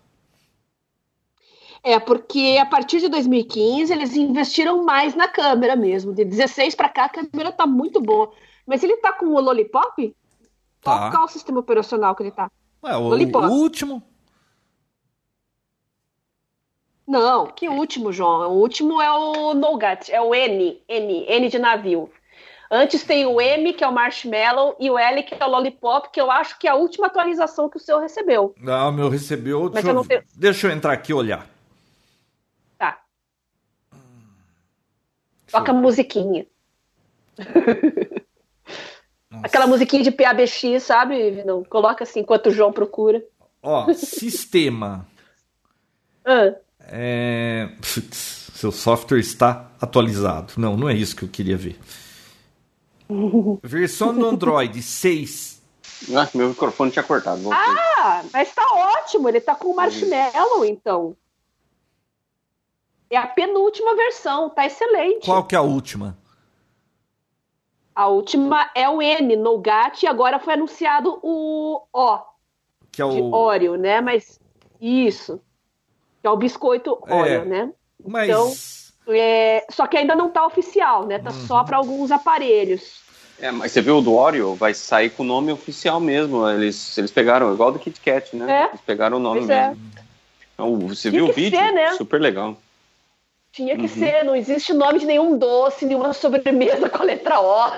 É, porque a partir de 2015 eles investiram mais na câmera mesmo. De 16 pra cá a câmera tá muito boa. Mas ele tá com o Lollipop? Qual, Tá. qual é o sistema operacional que ele tá? Ué, o, Lollipop. o último. Não, que último, João? O último é o Nougat, é o N, N, N de navio. Antes tem o M, que é o Marshmallow, e o L, que é o Lollipop, que eu acho que é a última atualização que o seu recebeu. Não, o meu recebeu. Mas Deixa eu eu, não tenho- deixa eu entrar aqui e olhar. Tá. Toca a musiquinha. Aquela musiquinha de PABX, sabe? Não, coloca assim enquanto o João procura. Ó, sistema. Ah, É... Seu software está atualizado. Não, não é isso que eu queria ver. Versão do Android 6. Ah, meu microfone tinha cortado. voltei. Ah, mas tá ótimo, ele tá com o Marshmallow, então. É a penúltima versão, tá excelente. Qual que é a última? A última é o N, Nougat, e agora foi anunciado o O, Que é de o. Oreo, né? Mas isso. Que é o biscoito É. Oreo, né? Mas. Então- É, só que ainda não tá oficial, né? Tá só Uhum. para alguns aparelhos. É, mas você viu o do Oreo? Vai sair com o nome oficial mesmo. Eles, eles pegaram, igual do Kit Kat, né? É. Eles pegaram o nome Pois é. mesmo. Então, você Tinha viu o que vídeo? ser, né? Super legal. Tinha que Uhum. ser, não existe nome de nenhum doce, nenhuma sobremesa com a letra O.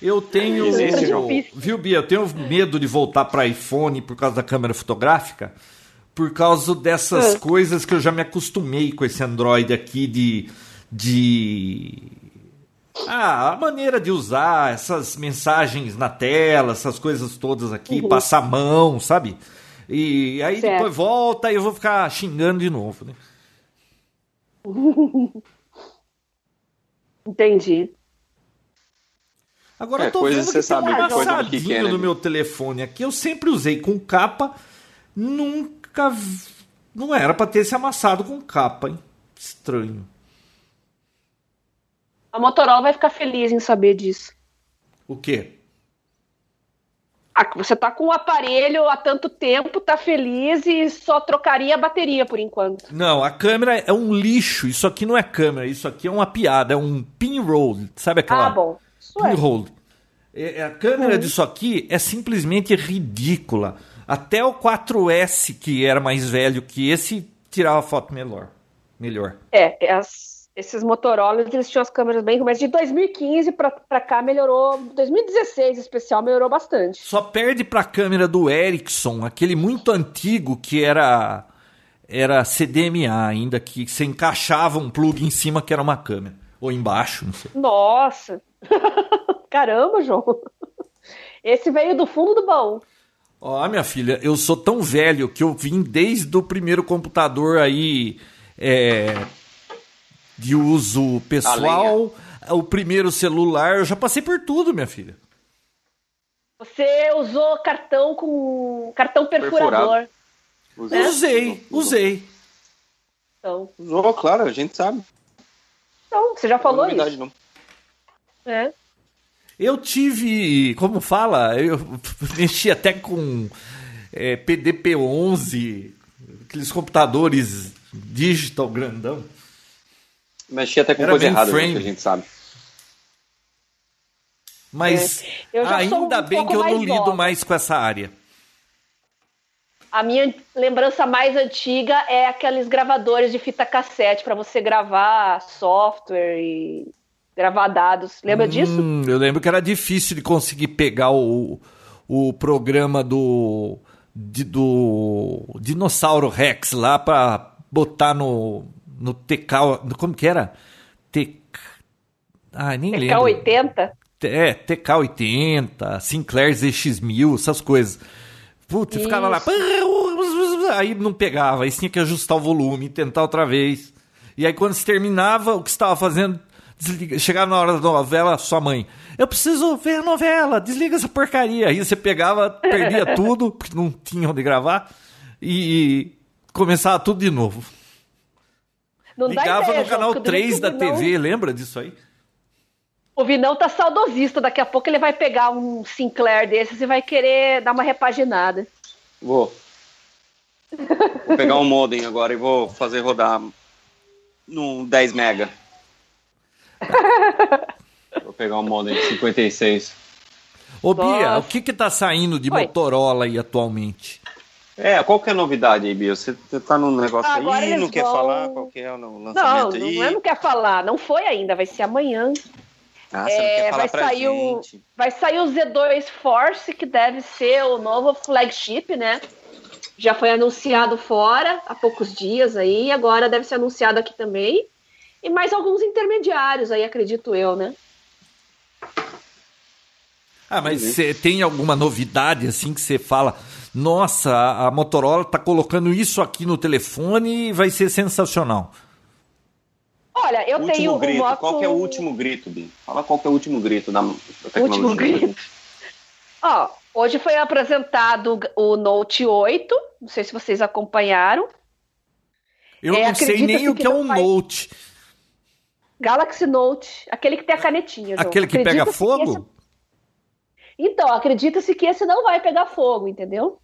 Eu tenho. Existe? Viu, Bia? Eu tenho medo de voltar para iPhone por causa da câmera fotográfica. Por causa dessas É. coisas que eu já me acostumei com esse Android aqui de. de. Ah, a maneira de usar essas mensagens na tela, essas coisas todas aqui, Uhum. passar a mão, sabe? E aí Certo. depois volta e eu vou ficar xingando de novo, né? Entendi. Agora É, eu tô vendo você que tem um sabe, coisa amassadinho pequena, no né? meu telefone aqui. Eu sempre usei com capa, nunca. Não era pra ter esse amassado com capa, hein? Estranho. A Motorola vai ficar feliz em saber disso. O quê? Ah, você tá com o aparelho há tanto tempo, tá feliz e só trocaria a bateria por enquanto. Não, a câmera é um lixo. Isso aqui não é câmera, isso aqui é uma piada, é um pinroll. Sabe aquela? Ah, bom. Isso é. pinhole. É, a câmera disso aqui é simplesmente ridícula. Até o 4S, que era mais velho que esse, tirava foto melhor. Melhor. É, as- esses Motorola, eles tinham as câmeras bem ruins. De 2015 pra, pra cá melhorou. 2016 em especial melhorou bastante. Só perde pra câmera do Ericsson, aquele muito antigo que era era CDMA ainda, que você encaixava um plug em cima que era uma câmera. Ou embaixo, não sei. Nossa! Caramba, João! Esse veio do fundo do baú. Ó, minha filha, eu sou tão velho que eu vim desde o primeiro computador aí é, de uso pessoal, o primeiro celular, eu já passei por tudo, minha filha. Você usou cartão com cartão perfurador. Usou. Usei, usei. Então, Usou, claro, a gente sabe. então, você já Não é falou novidade, isso. não. É. Eu tive, como fala, eu mexi até com é, PDP-11, aqueles computadores digital grandão. Mexi até com Era coisa errada, né, que a gente sabe. Mas é, ainda um bem que eu não lido nova. mais com essa área. A minha lembrança mais antiga é aqueles gravadores de fita cassete para você gravar software e gravar dados. Lembra hum, disso? Eu lembro que era difícil de conseguir pegar o, o programa do, de, do Dinossauro Rex lá para botar no, no TK. Como que era? TK. Ah, nem TK lembro. TK80? É, TK80, Sinclair ZX1000, essas coisas. Putz, ficava lá. Aí não pegava, aí tinha que ajustar o volume, tentar outra vez. E aí quando se terminava, o que estava fazendo? Desliga, chegava na hora da novela, sua mãe. Eu preciso ver a novela, desliga essa porcaria. Aí você pegava, perdia tudo, porque não tinha onde gravar, e começava tudo de novo. Não Ligava ideia, no canal 3 da TV, lembra disso aí? O Vinão tá saudosista, daqui a pouco ele vai pegar um Sinclair desses e vai querer dar uma repaginada. Vou. Vou pegar um modem agora e vou fazer rodar num 10 mega. Vou pegar um modem de 56. Ô Bia, Nossa. o que que tá saindo de Oi. Motorola aí atualmente? É, qual que é a novidade aí, Bia? Você tá num negócio Agora aí e não quer falar qual que é o lançamento não, aí? Não, não quer falar, não foi ainda, vai ser amanhã. Ah, é, vai, sair o, vai sair o Z2 Force, que deve ser o novo flagship, né? Já foi anunciado fora há poucos dias aí, agora deve ser anunciado aqui também. E mais alguns intermediários aí, acredito eu, né? Ah, mas você tem alguma novidade assim que você fala? Nossa, a Motorola tá colocando isso aqui no telefone e vai ser sensacional. Olha, eu último tenho grito. Moto... Qual que é o último grito, Bi? Fala qual que é o último grito da, tecnologia. Último grito. Ó, hoje foi apresentado o Note 8. Não sei se vocês acompanharam. Eu é, não sei nem o que, que é um vai... Note. Galaxy Note, aquele que tem a canetinha. João. Aquele que pega fogo? Esse... Então, acredita-se que esse não vai pegar fogo, entendeu?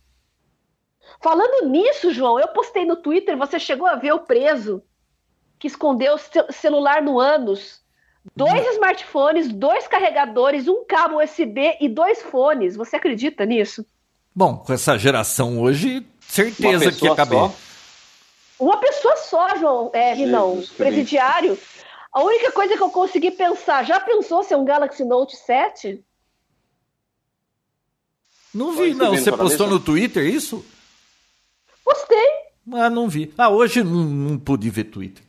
Falando nisso, João, eu postei no Twitter, você chegou a ver o preso que escondeu o celular no ânus, dois hum. smartphones, dois carregadores, um cabo USB e dois fones. Você acredita nisso? Bom, com essa geração hoje, certeza que. Só? Uma pessoa só, João, é, não, presidiário. A única coisa que eu consegui pensar, já pensou se é um Galaxy Note 7? Não vi, não. Você postou no Twitter isso? Postei. Ah, não vi. Ah, hoje não, não pude ver Twitter.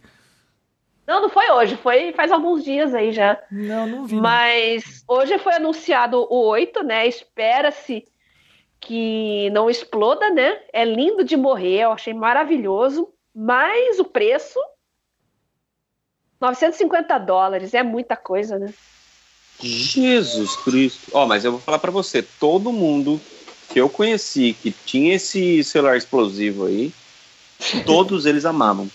Não, não foi hoje, foi faz alguns dias aí já. Não, não vi. Mas não. hoje foi anunciado o 8, né? Espera-se que não exploda, né? É lindo de morrer, eu achei maravilhoso. Mas o preço 950 dólares é muita coisa, né? Jesus Cristo. Ó, oh, mas eu vou falar para você, todo mundo que eu conheci que tinha esse celular explosivo aí, todos eles amavam.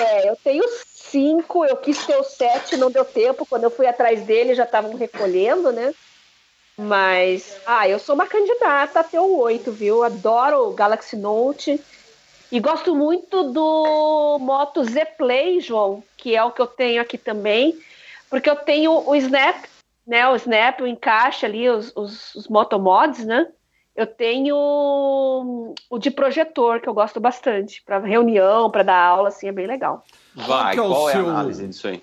É, eu tenho cinco, eu quis ter o sete, não deu tempo. Quando eu fui atrás dele, já estavam recolhendo, né? Mas, ah, eu sou uma candidata a ter o oito, viu? Adoro o Galaxy Note. E gosto muito do Moto Z Play, João, que é o que eu tenho aqui também, porque eu tenho o Snap, né? O Snap, o encaixe ali, os, os, os motomods, né? Eu tenho o de projetor, que eu gosto bastante, para reunião, para dar aula, assim, é bem legal. Vai, qual, é, qual é a análise disso aí?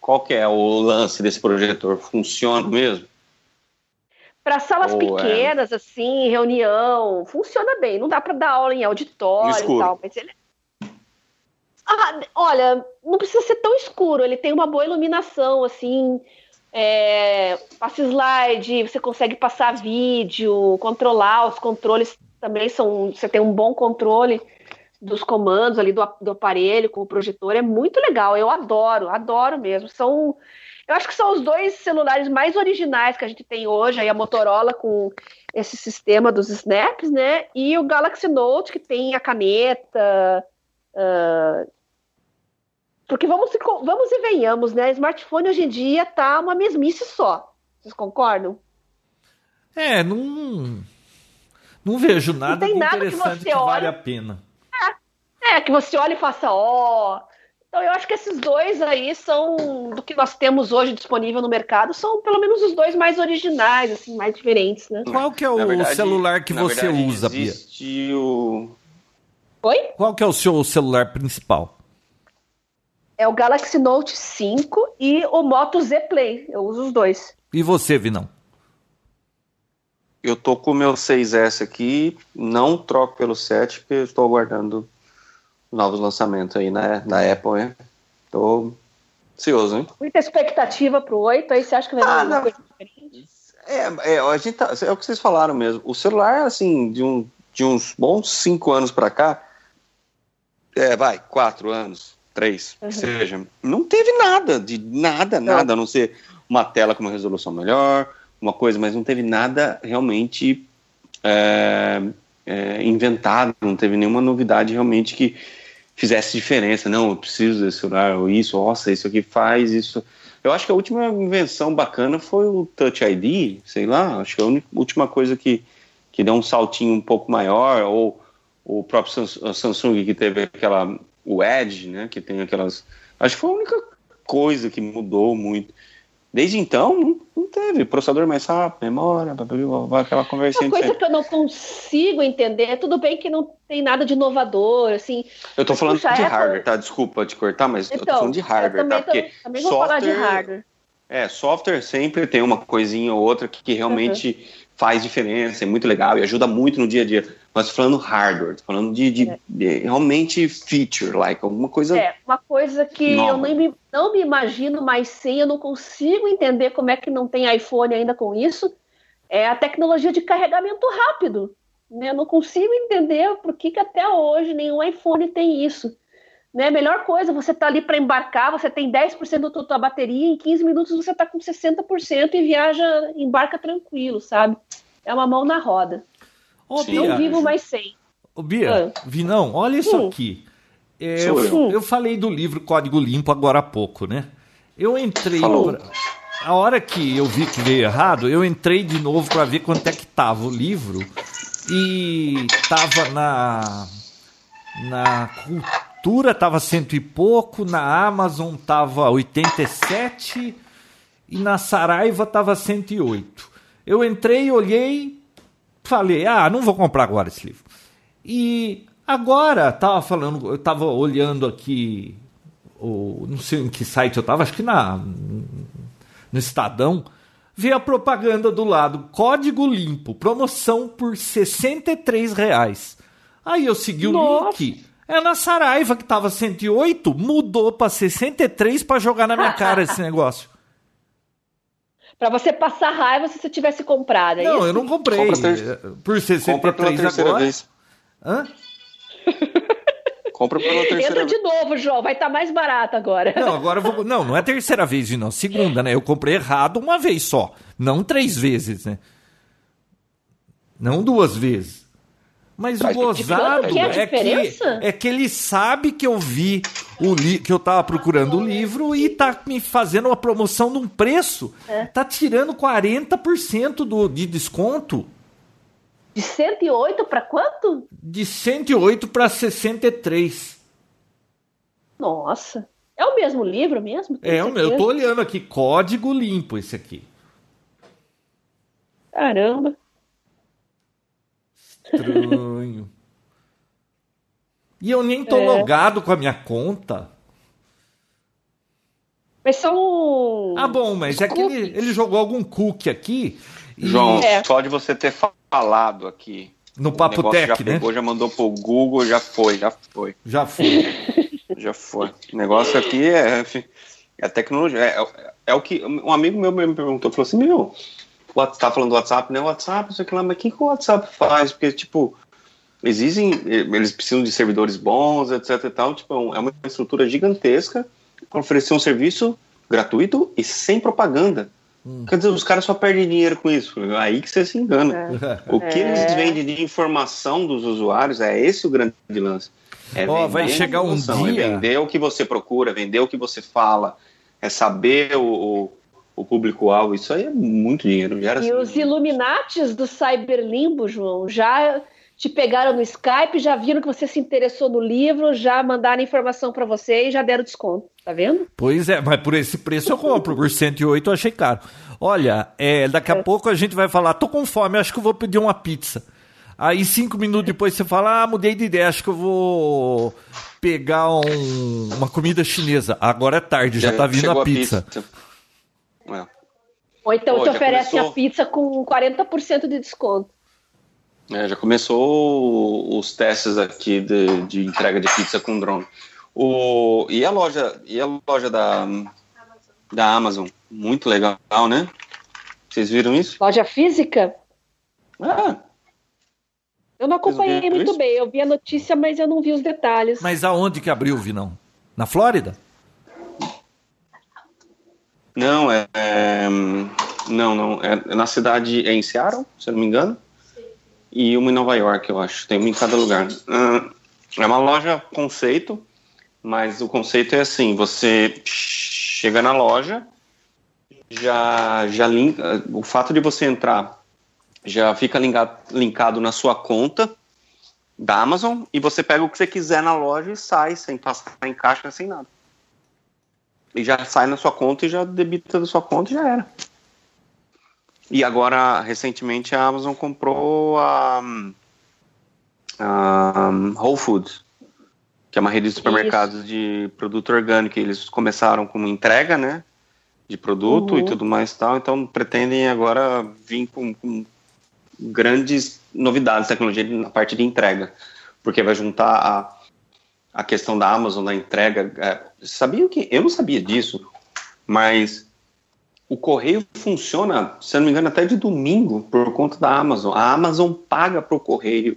Qual que é o lance desse projetor? Funciona mesmo? Para salas é pequenas, é... assim, reunião, funciona bem. Não dá para dar aula em auditório e tal, mas ele. Ah, olha, não precisa ser tão escuro. Ele tem uma boa iluminação, assim. É, passa slide, você consegue passar vídeo, controlar, os controles também são. Você tem um bom controle dos comandos ali do, do aparelho com o projetor é muito legal. Eu adoro, adoro mesmo. São, eu acho que são os dois celulares mais originais que a gente tem hoje, aí a Motorola com esse sistema dos snaps, né? E o Galaxy Note que tem a caneta. Uh, porque vamos, vamos e venhamos, né? Smartphone hoje em dia tá uma mesmice só. Vocês concordam? É, não. Não vejo nada tem de nada que interessante você que, vale olha- a pena. É, que você olha e faça, ó. Então eu acho que esses dois aí são do que nós temos hoje disponível no mercado, são pelo menos os dois mais originais, assim, mais diferentes, né? Qual que é o verdade- celular que você verdade, usa, Bia? existe o Oi? Qual que é o seu celular principal? É o Galaxy Note 5 e o Moto Z Play. Eu uso os dois. E você, Vinão? Eu tô com o meu 6S aqui, não troco pelo 7, porque eu estou aguardando novos lançamentos aí na, na Apple? Tô ansioso, hein? Muita expectativa pro 8, aí você acha que vai Ah, alguma coisa diferente? É, é, a gente tá- é o que vocês falaram mesmo. O celular, assim, de, um, de uns bons 5 anos pra cá, é, vai, 4 anos, 3, Uhum. que seja, não teve nada, de nada, Não. nada, a não ser uma tela com uma resolução melhor, uma coisa, mas não teve nada realmente é, é, inventado, não teve nenhuma novidade realmente que fizesse diferença. Não, eu preciso desse celular, ou isso, nossa, isso aqui faz, isso. Eu acho que a última invenção bacana foi o Touch ID, sei lá, acho que a última coisa que, que deu um saltinho um pouco maior, ou o próprio Samsung que teve aquela, o Edge, né, que tem aquelas, acho que foi a única coisa que mudou muito. Desde então, não, não teve. Processador mais rápido, memória, blá, blá, blá, aquela conversinha Uma coisa sempre. que eu não consigo entender, tudo bem que não tem nada de inovador, assim. Eu tô falando de Apple- hardware, tá? Desculpa te cortar, mas eu tô Então, falando de hardware, eu tá? também, Porque tô- também vou falar de software- hardware. É, software sempre tem uma coisinha ou outra que, que realmente faz diferença, é muito legal e ajuda muito no dia a dia. Mas falando hardware, falando de, de- É. de realmente feature, like, alguma coisa. É, uma coisa que Nova. eu nem me, não me imagino mais sem, eu não consigo entender como é que não tem iPhone ainda com isso, é a tecnologia de carregamento rápido. Né? Eu não consigo entender por que, que até hoje nenhum iPhone tem isso. Né? Melhor coisa, você tá ali para embarcar, você tem 10% da tua bateria, em 15 minutos você tá com 60% e viaja, embarca tranquilo, sabe? É uma mão na roda. Ô. Bia, Não vivo mais sem. ô, Bia Ah. Vinão, olha isso Hum. aqui. É, eu, eu. eu falei do livro Código Limpo agora há pouco, né? Eu entrei. Falou. pra- A hora que eu vi que veio errado, eu entrei de novo para ver quanto é que tava o livro. E tava na. Na Cultura tava cento e pouco, na Amazon tava 87 e na Saraiva tava 108. Eu entrei, olhei, falei: "Ah, não vou comprar agora esse livro". E agora tava falando, eu tava olhando aqui o não sei em que site eu tava, acho que na no Estadão, vi a propaganda do lado, código limpo, promoção por 63 reais. Aí eu segui o Nossa. link. É na Saraiva que tava 108, mudou para 63 para jogar na minha cara esse negócio. Para você passar raiva se você tivesse comprado. é Não, isso? eu não comprei. Compra ter- Por Compra pela 63 terceira agora. vez. Hã? Compra pela terceira Entra vez. de novo, João, vai estar mais barato agora. Não, agora eu vou. Não, não é a terceira vez, não. Segunda, né? Eu comprei errado uma vez só. Não três vezes, né? Não duas vezes. Mas o gozado que é é que, é que ele sabe que eu vi o li que eu tava procurando o livro e tá me fazendo uma promoção num preço. É. Tá tirando 40% do, de desconto. De 108 para quanto? De 108 para 63. Nossa. É o mesmo livro mesmo? É, o meu, eu certeza? tô olhando aqui, código limpo esse aqui. Caramba. Estranho. E eu nem tô É. logado com a minha conta. Mas são. Ah, bom, mas é que ele, ele jogou algum cookie aqui. e- João, É. só de você ter falado aqui. No Papo negócio já Tech, né? pegou, já mandou pro Google, já foi, já foi. Já foi. Já foi. O negócio aqui é, é tecnologia. É, é- é o que. Um amigo meu me perguntou, falou assim, meu, o Whats- tá falando do WhatsApp, né? O WhatsApp, não sei o que lá, mas o que, que o WhatsApp faz? Porque, tipo, existem. Eles precisam de servidores bons, etc e tal. Tipo, é uma estrutura gigantesca para oferecer um serviço gratuito e sem propaganda. Quer dizer, os caras só perdem dinheiro com isso. Aí que você se engana. O que É. eles vendem de informação dos usuários é esse o grande lance. É Ó, vai vender chegar um informação, dia- É vender o que você procura, vender o que você fala, é saber o, o, o público-alvo, isso aí é muito dinheiro. Gera e os Illuminates do Cyberlimbo, João, já te pegaram no Skype, já viram que você se interessou no livro, já mandaram informação para você e já deram desconto. Tá vendo? Pois é, mas por esse preço eu compro. Por 108 eu achei caro. Olha, é, daqui a é. pouco a gente vai falar, tô com fome, acho que eu vou pedir uma pizza. Aí cinco minutos depois você fala, ah, mudei de ideia, acho que eu vou pegar um, uma comida chinesa. Agora é tarde, já, já tá vindo a pizza. A pizza. É. Ou então Pô, te oferecem começou... a pizza com 40% de desconto. É, já começou os testes aqui de, de, entrega de pizza com drone. O, e a loja, e a loja da, da Amazon? Muito legal, né? Vocês viram isso? Loja física? Ah. Eu não acompanhei muito isso? bem. Eu vi a notícia, mas eu não vi os detalhes. Mas aonde que abriu, Vinão? Na Flórida? Não, é, é, não, não. É na cidade, é em Seattle, se eu não me engano e uma em Nova York, eu acho. Tem uma em cada lugar. É uma loja conceito, mas o conceito é assim: você chega na loja, já, já linka, o fato de você entrar já fica linkado, linkado na sua conta da Amazon e você pega o que você quiser na loja e sai sem passar em caixa, sem nada. E já sai na sua conta e já debita da sua conta e já era. E agora, recentemente, a Amazon comprou a, a Whole Foods, que é uma rede de supermercados Isso. de produto orgânico. Eles começaram com entrega, né? De produto uhum. e tudo mais tal. Então, pretendem agora vir com, com grandes novidades de tecnologia na parte de entrega. Porque vai juntar a, a questão da Amazon, da entrega. É, sabia que eu não sabia disso, mas o correio funciona, se não me engano, até de domingo por conta da Amazon. A Amazon paga para o correio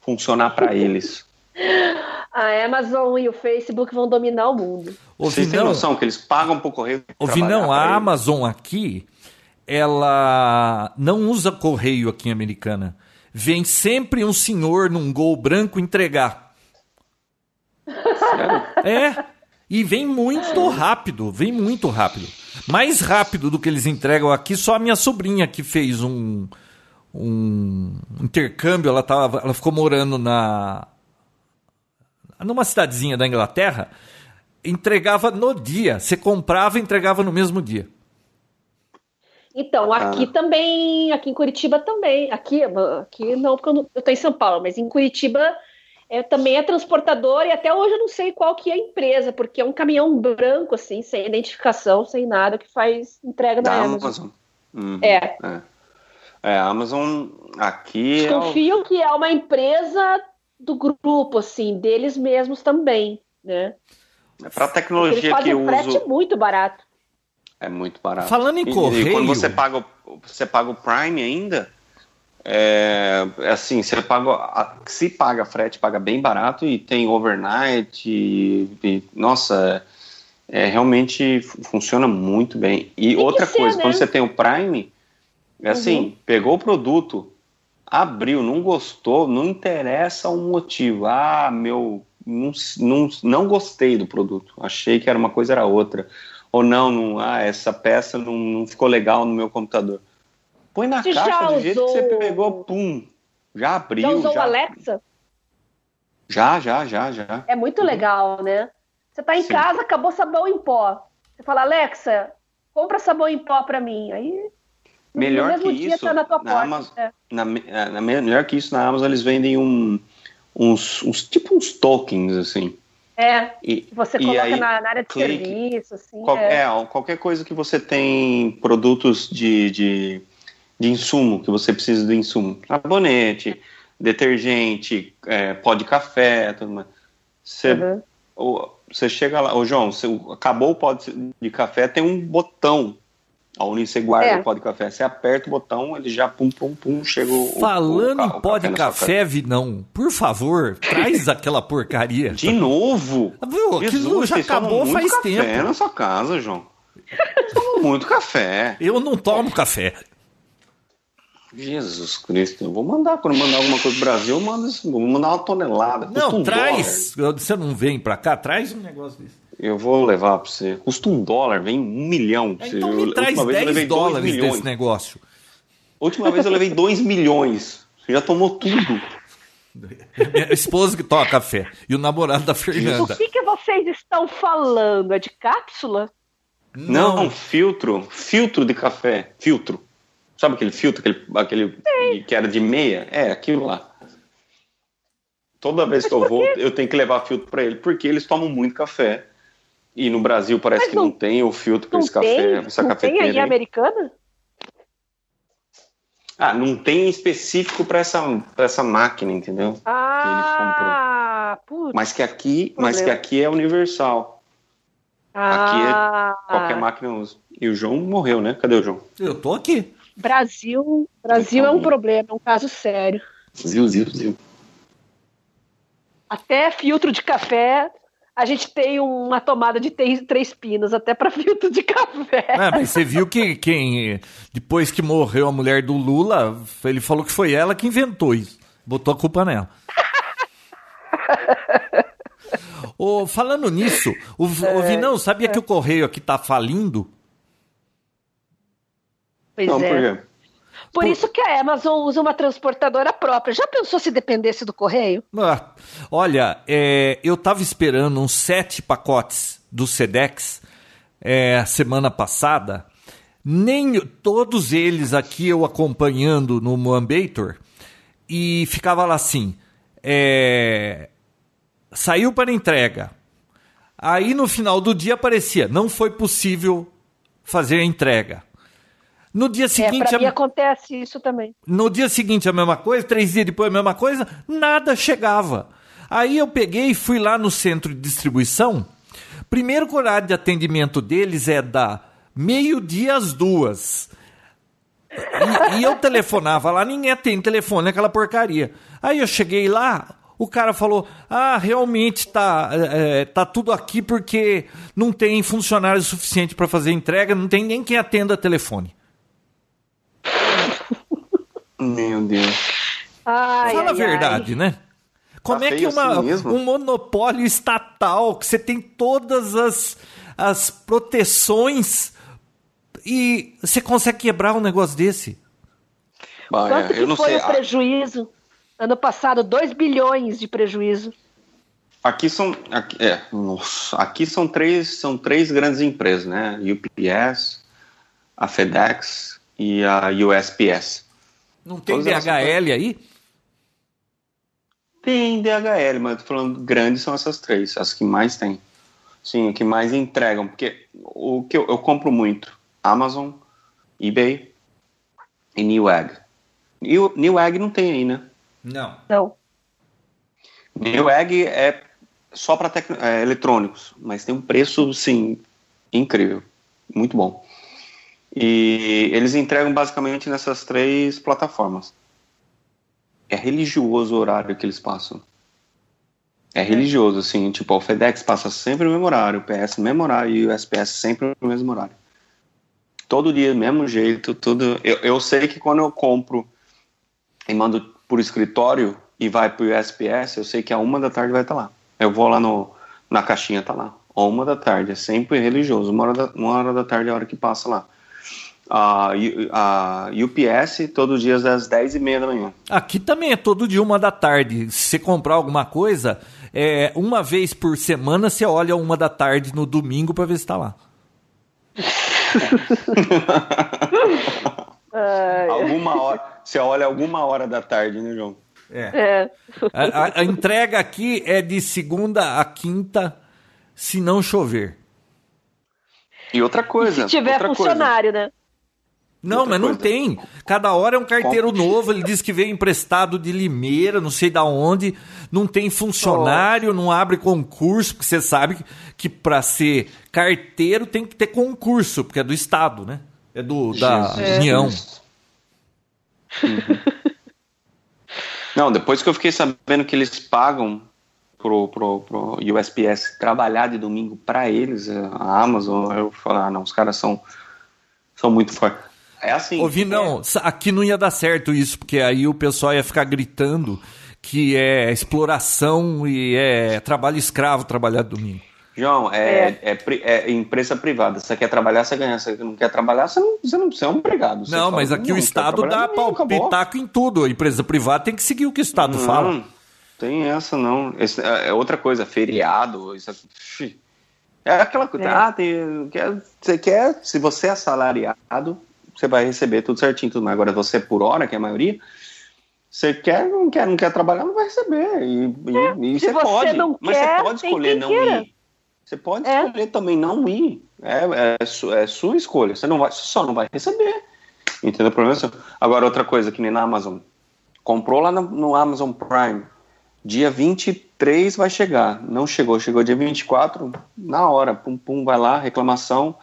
funcionar para eles. A Amazon e o Facebook vão dominar o mundo. Vocês têm noção que eles pagam para o correio? Ouvi não, a Amazon aqui, ela não usa correio aqui em Americana. Vem sempre um senhor num gol branco entregar. É. E vem muito rápido, vem muito rápido. Mais rápido do que eles entregam aqui, só a minha sobrinha que fez um, um intercâmbio, ela, tava, ela ficou morando na numa cidadezinha da Inglaterra, entregava no dia. Você comprava e entregava no mesmo dia. Então, aqui ah. também, aqui em Curitiba também. Aqui, aqui não, porque eu estou em São Paulo, mas em Curitiba é, também é transportador e até hoje eu não sei qual que é a empresa, porque é um caminhão branco, assim, sem identificação, sem nada, que faz entrega da, da Amazon. Amazon. Uhum, é. é. É, a Amazon aqui. Desconfio é o... que é uma empresa do grupo, assim, deles mesmos também, né? É para tecnologia que eu frete uso. muito barato. É muito barato. Falando em e, correio. E quando você paga, você paga o Prime ainda, é, assim, você paga, se paga frete, paga bem barato e tem overnight. E, e, nossa, é, realmente funciona muito bem. E tem outra coisa, ser, né? quando você tem o Prime, é assim, uhum. pegou o produto, abriu, não gostou, não interessa o motivo. Ah, meu, não, não, não gostei do produto, achei que era uma coisa, era outra. Ou não, não ah, essa peça não, não ficou legal no meu computador Põe na Você caixa do jeito que você pegou, pum. Já abriu. Já usou já... o Alexa? Já, já, já, já. É muito uhum. legal, né? Você tá em Sim. casa, acabou sabão em pó. Você fala, Alexa, compra sabão em pó para mim. Aí melhor que isso tá na, tua na Amazon, é. na, é, na, melhor que isso na Amazon eles vendem um, uns, uns tipo uns tokens assim. É. E, você coloca aí, na, na, área de clique, serviço, assim. Qual, é. é. qualquer coisa que você tem produtos de, de de insumo, que você precisa do insumo. Sabonete, detergente, é, pó de café, tudo mais. Você, uhum. você chega lá, ô João, você, acabou o pó de café, tem um botão onde você guarda é. o pó de café. Você aperta o botão, ele já pum, pum, pum, chega o. Falando o, o, em pó de café, Vinão, por favor, traz aquela porcaria. De novo? Viu, aquilo já acabou faz café tempo. na sua casa, João. muito café. Eu não tomo café. Jesus Cristo, eu vou mandar. Quando mandar alguma coisa pro Brasil, eu mando isso. Vou mandar uma tonelada. Não, um traz. dólar. Você não vem pra cá? Traz um negócio desse. Eu vou levar pra você. Custa um dólar, vem um milhão. você. Então Eu- me traz eu 10 levei dois dólares milhões. desse negócio. Última vez eu levei 2 milhões. Você já tomou tudo. Minha esposa que toma café. E o namorado da O Fernanda. que, que vocês estão falando? É de cápsula? Não, filtro. Filtro de café. Filtro. Sabe aquele filtro, aquele, aquele que era de meia? É, aquilo lá. Toda vez que eu vou, eu tenho que levar filtro para ele, porque eles tomam muito café. E no Brasil parece Mas que não- não tem o filtro para esse café, tem? essa não tem cafeteira. aí aí. americana? Ah, não tem específico para essa, pra essa máquina, entendeu? Ah, putz. Mas que aqui, mas que aqui é universal. ah, Qualquer máquina usa. E o João morreu, né? Cadê o João? Eu tô aqui. Brasil, Brasil é um problema, é um caso sério. Ziu, ziu, ziu. Até filtro de café, a gente tem uma tomada de três, três pinos, até para filtro de café. É, mas você viu que quem, depois que morreu a mulher do Lula, ele falou que foi ela que inventou isso. Botou a culpa nela. Ô, falando nisso, o, o Vinão, sabia que o correio aqui tá falindo? Pois Não, é. por quê? Por isso que a Amazon usa uma transportadora própria. Já pensou se dependesse do correio? Ah, olha, é, eu tava esperando uns sete pacotes do Sedex é, semana passada. Nem todos eles aqui eu acompanhando no Moambator e ficava lá assim: é, saiu para entrega. Aí no final do dia aparecia: não foi possível fazer a entrega. No dia É, seguinte, para a- acontece isso também. no dia seguinte a mesma coisa, três dias depois a mesma coisa, nada chegava. Aí eu peguei e fui lá no centro de distribuição. Primeiro que o horário de atendimento deles é da meio-dia às duas. E, e eu telefonava lá, ninguém atende telefone, aquela porcaria. Aí eu cheguei lá, o cara falou: Ah, realmente tá, é, tá tudo aqui porque não tem funcionário suficiente para fazer entrega, não tem nem quem atenda telefone. Meu Deus. Ai, Fala a ai, verdade, né? Como Tá é que uma, assim um monopólio estatal, que você tem todas as, as proteções e você consegue quebrar um negócio desse? Bah, ai. Quanto é, eu que não foi sei. o prejuízo? Ano passado, 2 bilhões de prejuízo. Aqui são, aqui, é, nossa, aqui são três, são três grandes empresas, né? UPS, a FedEx e a USPS. Não tem Todas elas DHL aí? Tem DHL, mas eu tô falando grandes são essas três, as que mais tem. Sim, que mais entregam, porque o que eu, eu compro muito, Amazon, eBay e Newegg. New, Newegg não tem aí, né? Não. Não. Newegg é só para é, eletrônicos, mas tem um preço, sim, incrível, muito bom. E eles entregam basicamente nessas três plataformas. É religioso o horário que eles passam. É religioso, assim, tipo, o FedEx passa sempre no mesmo horário, o PS no mesmo horário e o USPS sempre no mesmo horário. Todo dia, mesmo jeito, tudo. Eu, eu sei que quando eu compro e mando por escritório e vai pro USPS, eu sei que a uma da tarde vai estar lá. Eu vou lá no, na caixinha, tá lá. A uma da tarde, é sempre religioso. Uma hora da, uma hora da tarde é a hora que passa lá. A, a UPS, todos os dias às 10 e meia da manhã. Aqui também é todo dia uma da tarde. Se você comprar alguma coisa, é, uma vez por semana você olha uma da tarde no domingo para ver se tá lá. Alguma hora, você olha alguma hora da tarde, né, João? é. A, a- a entrega aqui é de segunda a quinta, se não chover. E outra coisa. Se tiver funcionário, né? Não, Outra mas não coisa. tem. Cada hora é um carteiro novo. Ele diz que veio emprestado de Limeira, não sei da onde. Não tem funcionário, não abre concurso, porque você sabe que, que para ser carteiro tem que ter concurso, porque é do Estado, né? É do, da Jesus União. Cristo. Uhum. Não, depois que eu fiquei sabendo que eles pagam pro, pro, pro USPS trabalhar de domingo para eles, a Amazon, eu falei, ah, não, os caras são, são muito fortes. É assim. Ouvi, não, aqui não ia dar certo isso, porque aí o pessoal ia ficar gritando que é exploração e é trabalho escravo trabalhar domingo. João, é, é. é, é empresa privada. Você quer trabalhar, você ganha. Você não quer trabalhar, você não, você não você é um empregado. Você não, fala, mas aqui não, o Estado dá pitaco em tudo. A empresa privada tem que seguir o que o Estado não, fala. Tem essa, não. Esse, é, é outra coisa, feriado. Isso é, é aquela coisa. É. Ah, tem, quer, você quer, se você é assalariado, você vai receber tudo certinho, tudo mais. Agora, você por hora, que é a maioria, você quer, não quer, não quer trabalhar, não vai receber. E, é, e, e você, você, pode. mas quer, você pode escolher não queira. ir. Você pode é. escolher também não ir. É, é, é, sua escolha. Você não vai, você só não vai receber. Entendeu? Problema é Agora, outra coisa que nem na Amazon. Comprou lá no, no, Amazon Prime. Dia 23 vai chegar. Não chegou. Chegou dia 24, na hora. Pum, pum, vai lá, reclamação.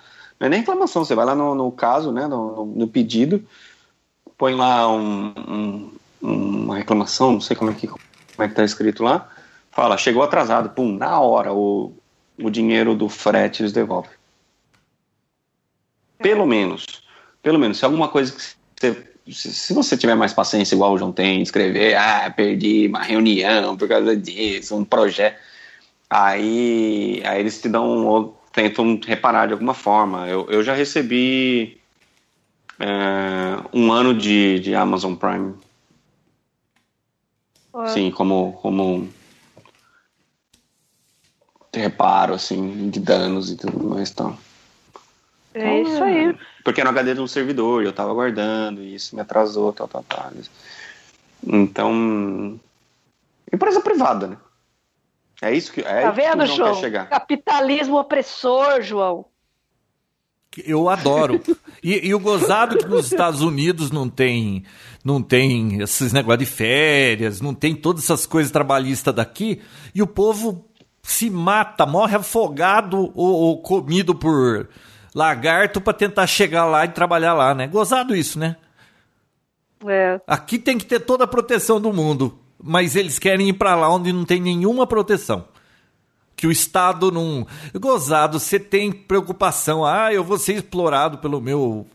Não é nem reclamação, você vai lá no, no caso, né, no, no, pedido, põe lá um, um, uma reclamação, não sei como é que como é que tá escrito lá, fala, chegou atrasado, pum, na hora, o, o dinheiro do frete eles devolvem. Pelo menos. Pelo menos. Se alguma coisa que você. Se você tiver mais paciência, igual o João tem, escrever, ah, perdi uma reunião por causa disso, um projeto. Aí, aí eles te dão, tentam reparar de alguma forma. Eu, eu já recebi é, um ano de, de Amazon Prime. Sim, como, como reparo, assim, de danos e tudo mais tal. É então, isso aí. Porque era no HD de um servidor, eu tava guardando, e isso me atrasou, tal, tal, tal. Então, empresa privada, né? É isso que, é tá vendo, que o João, João? quer chegar. Capitalismo opressor, João. Eu adoro. E, e, o gozado que nos Estados Unidos não tem, não tem esses negócios de férias, não tem todas essas coisas trabalhistas daqui, e o povo se mata, morre afogado ou, ou comido por lagarto para tentar chegar lá e trabalhar lá, né? Gozado isso, né? É. Aqui tem que ter toda a proteção do mundo, mas eles querem ir para lá onde não tem nenhuma proteção. Que o Estado não. Gozado, você tem preocupação. Ah, eu vou ser explorado pelo meu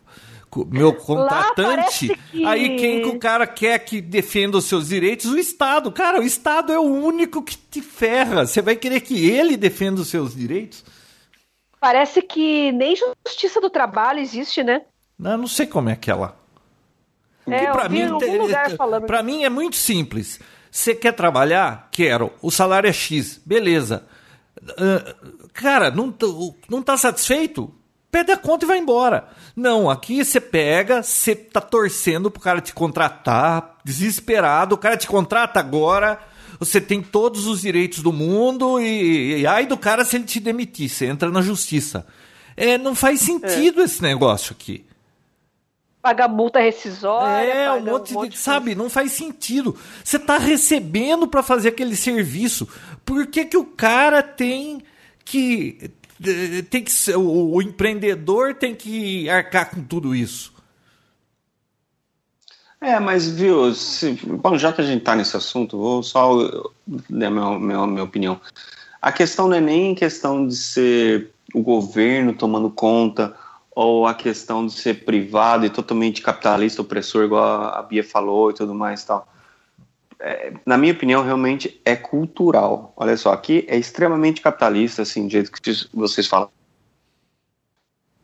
meu contratante, que... aí quem que o cara quer que defenda os seus direitos? O Estado. Cara, o Estado é o único que te ferra. Você vai querer que ele defenda os seus direitos? Parece que nem justiça do trabalho existe, né? Não, não sei como é que é lá. É, para mim, para mim é muito simples. Você quer trabalhar? Quero. O salário é X. Beleza. Uh, cara, não, não tá satisfeito? pede a conta e vai embora. Não, aqui você pega, você tá torcendo pro cara te contratar, desesperado, o cara te contrata agora, você tem todos os direitos do mundo e, e ai do cara se ele te demitir, você entra na justiça. É, não faz sentido é. esse negócio aqui. Paga multa rescisória. É, um monte, um monte de, de. Sabe, não faz sentido. Você tá recebendo para fazer aquele serviço. Por que, que o cara tem que tem que ser, o, o empreendedor tem que arcar com tudo isso. É, mas viu, se, bom, já que a gente está nesse assunto, vou só dar a minha, minha, minha opinião. A questão não é nem questão de ser o governo tomando conta ou a questão de ser privado e totalmente capitalista, opressor, igual a Bia falou e tudo mais tal é, na minha opinião, realmente é cultural. Olha só, aqui é extremamente capitalista, assim, do jeito que vocês falam.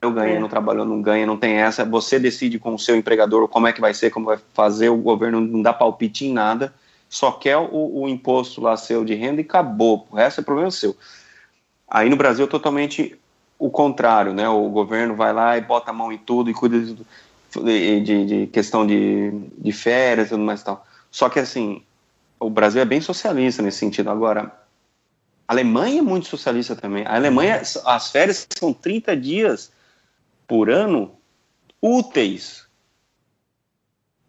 Eu ganho, é. não trabalho, não ganha, não tem essa. Você decide com o seu empregador como é que vai ser, como vai fazer. O governo não dá palpite em nada, só quer o, o imposto lá seu de renda e acabou. O resto é problema seu. Aí no Brasil, totalmente o contrário, né? O governo vai lá e bota a mão em tudo e cuida de, de, de questão de, de férias e tudo mais e tal. Só que, assim, o Brasil é bem socialista nesse sentido. Agora, a Alemanha é muito socialista também. A Alemanha, as férias são 30 dias por ano úteis.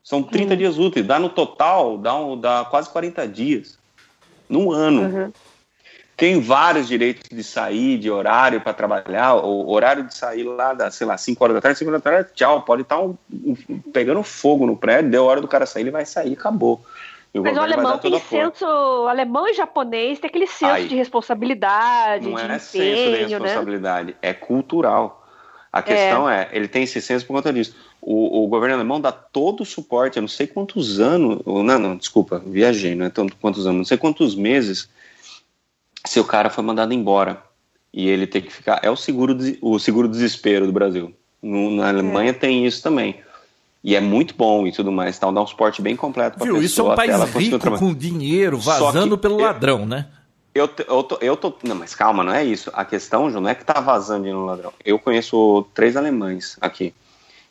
São 30 uhum. dias úteis. Dá no total, dá, um, dá quase 40 dias. No ano. Uhum. Tem vários direitos de sair, de horário para trabalhar. O horário de sair lá, da, sei lá, 5 horas da tarde, 5 horas da tarde, tchau. Pode estar tá um, um, pegando fogo no prédio, deu hora do cara sair, ele vai sair, acabou. O Mas o alemão tem senso, alemão e japonês tem aquele senso Aí, de responsabilidade, não de é empenho, senso de né? responsabilidade, né? é cultural. A questão é. é. ele tem esse senso por conta disso. o, o, governo alemão dá todo o suporte, eu não sei quantos anos, não, não, desculpa, viajei, não é tanto quantos anos, não sei quantos meses, se o cara foi mandado embora e ele tem que ficar, é o seguro, o seguro desespero do Brasil. No, na Alemanha é. tem isso também. E é muito bom e tudo mais, tal, dá um suporte bem completo para pessoa. Isso é um país rico com dinheiro vazando pelo eu, ladrão, né? Eu, eu, tô, eu tô. Não, mas calma, não é isso. A questão, João, não é que tá vazando no ladrão. Eu conheço três alemães aqui.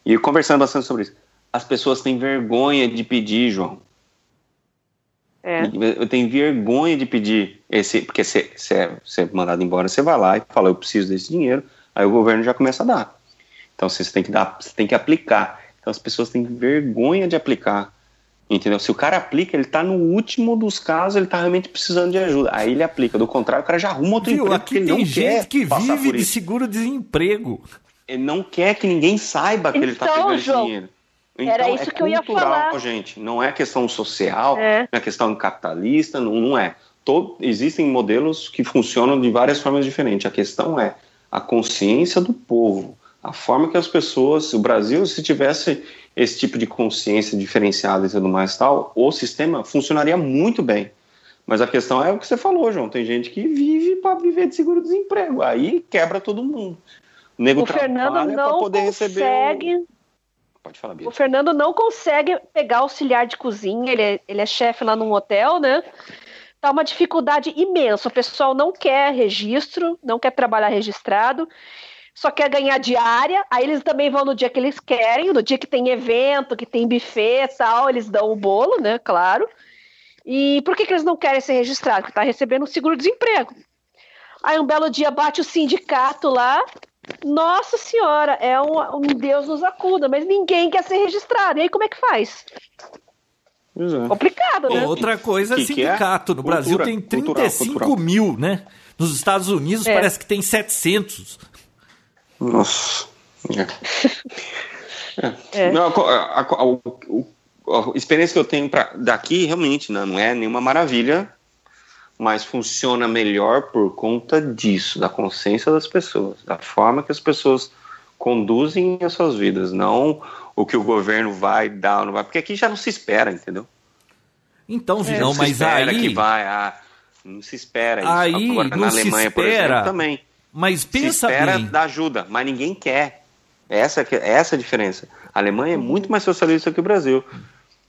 E conversando bastante sobre isso. As pessoas têm vergonha de pedir, João. É. Eu tenho vergonha de pedir esse, porque você é, mandado embora, você vai lá e fala, eu preciso desse dinheiro, aí o governo já começa a dar. Então você tem que dar, você tem que aplicar. Então as pessoas têm vergonha de aplicar. Entendeu? Se o cara aplica, ele tá no último dos casos, ele tá realmente precisando de ajuda. Aí ele aplica. Do contrário, o cara já arruma outro Viu, emprego. Aqui tem gente que vive de seguro-desemprego. Ele não quer que ninguém saiba que então, ele tá então, pegando João, dinheiro. Então, era isso é que eu ia falar. gente. Não é questão social, é. não é questão capitalista, não, não é. Todo, existem modelos que funcionam de várias formas diferentes. A questão é a consciência do povo, a forma que as pessoas, o Brasil, se tivesse esse tipo de consciência diferenciada e tudo mais tal, o sistema funcionaria muito bem. Mas a questão é o que você falou, João. Tem gente que vive para viver de seguro-desemprego. Aí quebra todo mundo. O, nego o Fernando não poder consegue. Receber o... Pode falar, Bia. O Fernando não consegue pegar auxiliar de cozinha. Ele é, ele é chefe lá num hotel, né? Tá uma dificuldade imensa. O pessoal não quer registro, não quer trabalhar registrado só quer ganhar diária, aí eles também vão no dia que eles querem, no dia que tem evento, que tem buffet tal, eles dão o bolo, né, claro. E por que, que eles não querem ser registrados? Porque tá recebendo seguro-desemprego. Aí um belo dia bate o sindicato lá, nossa senhora, é um, um Deus nos acuda, mas ninguém quer ser registrado. E aí como é que faz? É. Complicado, né? Outra coisa, que sindicato. Que é? No Cultura, Brasil tem 35 cultural, cultural. mil, né? Nos Estados Unidos é. parece que tem 700. Nossa. É. É. Não, a, a, a, a, experiência que eu tenho pra, daqui realmente não, não é nenhuma maravilha, mas funciona melhor por conta disso, da consciência das pessoas, da forma que as pessoas conduzem as suas vidas, não o que o governo vai dar ou não vai, porque aqui já não se espera, entendeu? Então, Virão, é, mas aí que vai, ah, não se espera isso. Aí Agora, não na Alemanha, se espera, exemplo, também. Mas pensa Se espera bem. da ajuda, mas ninguém quer. Essa, essa é a diferença. A Alemanha é muito mais socialista que o Brasil.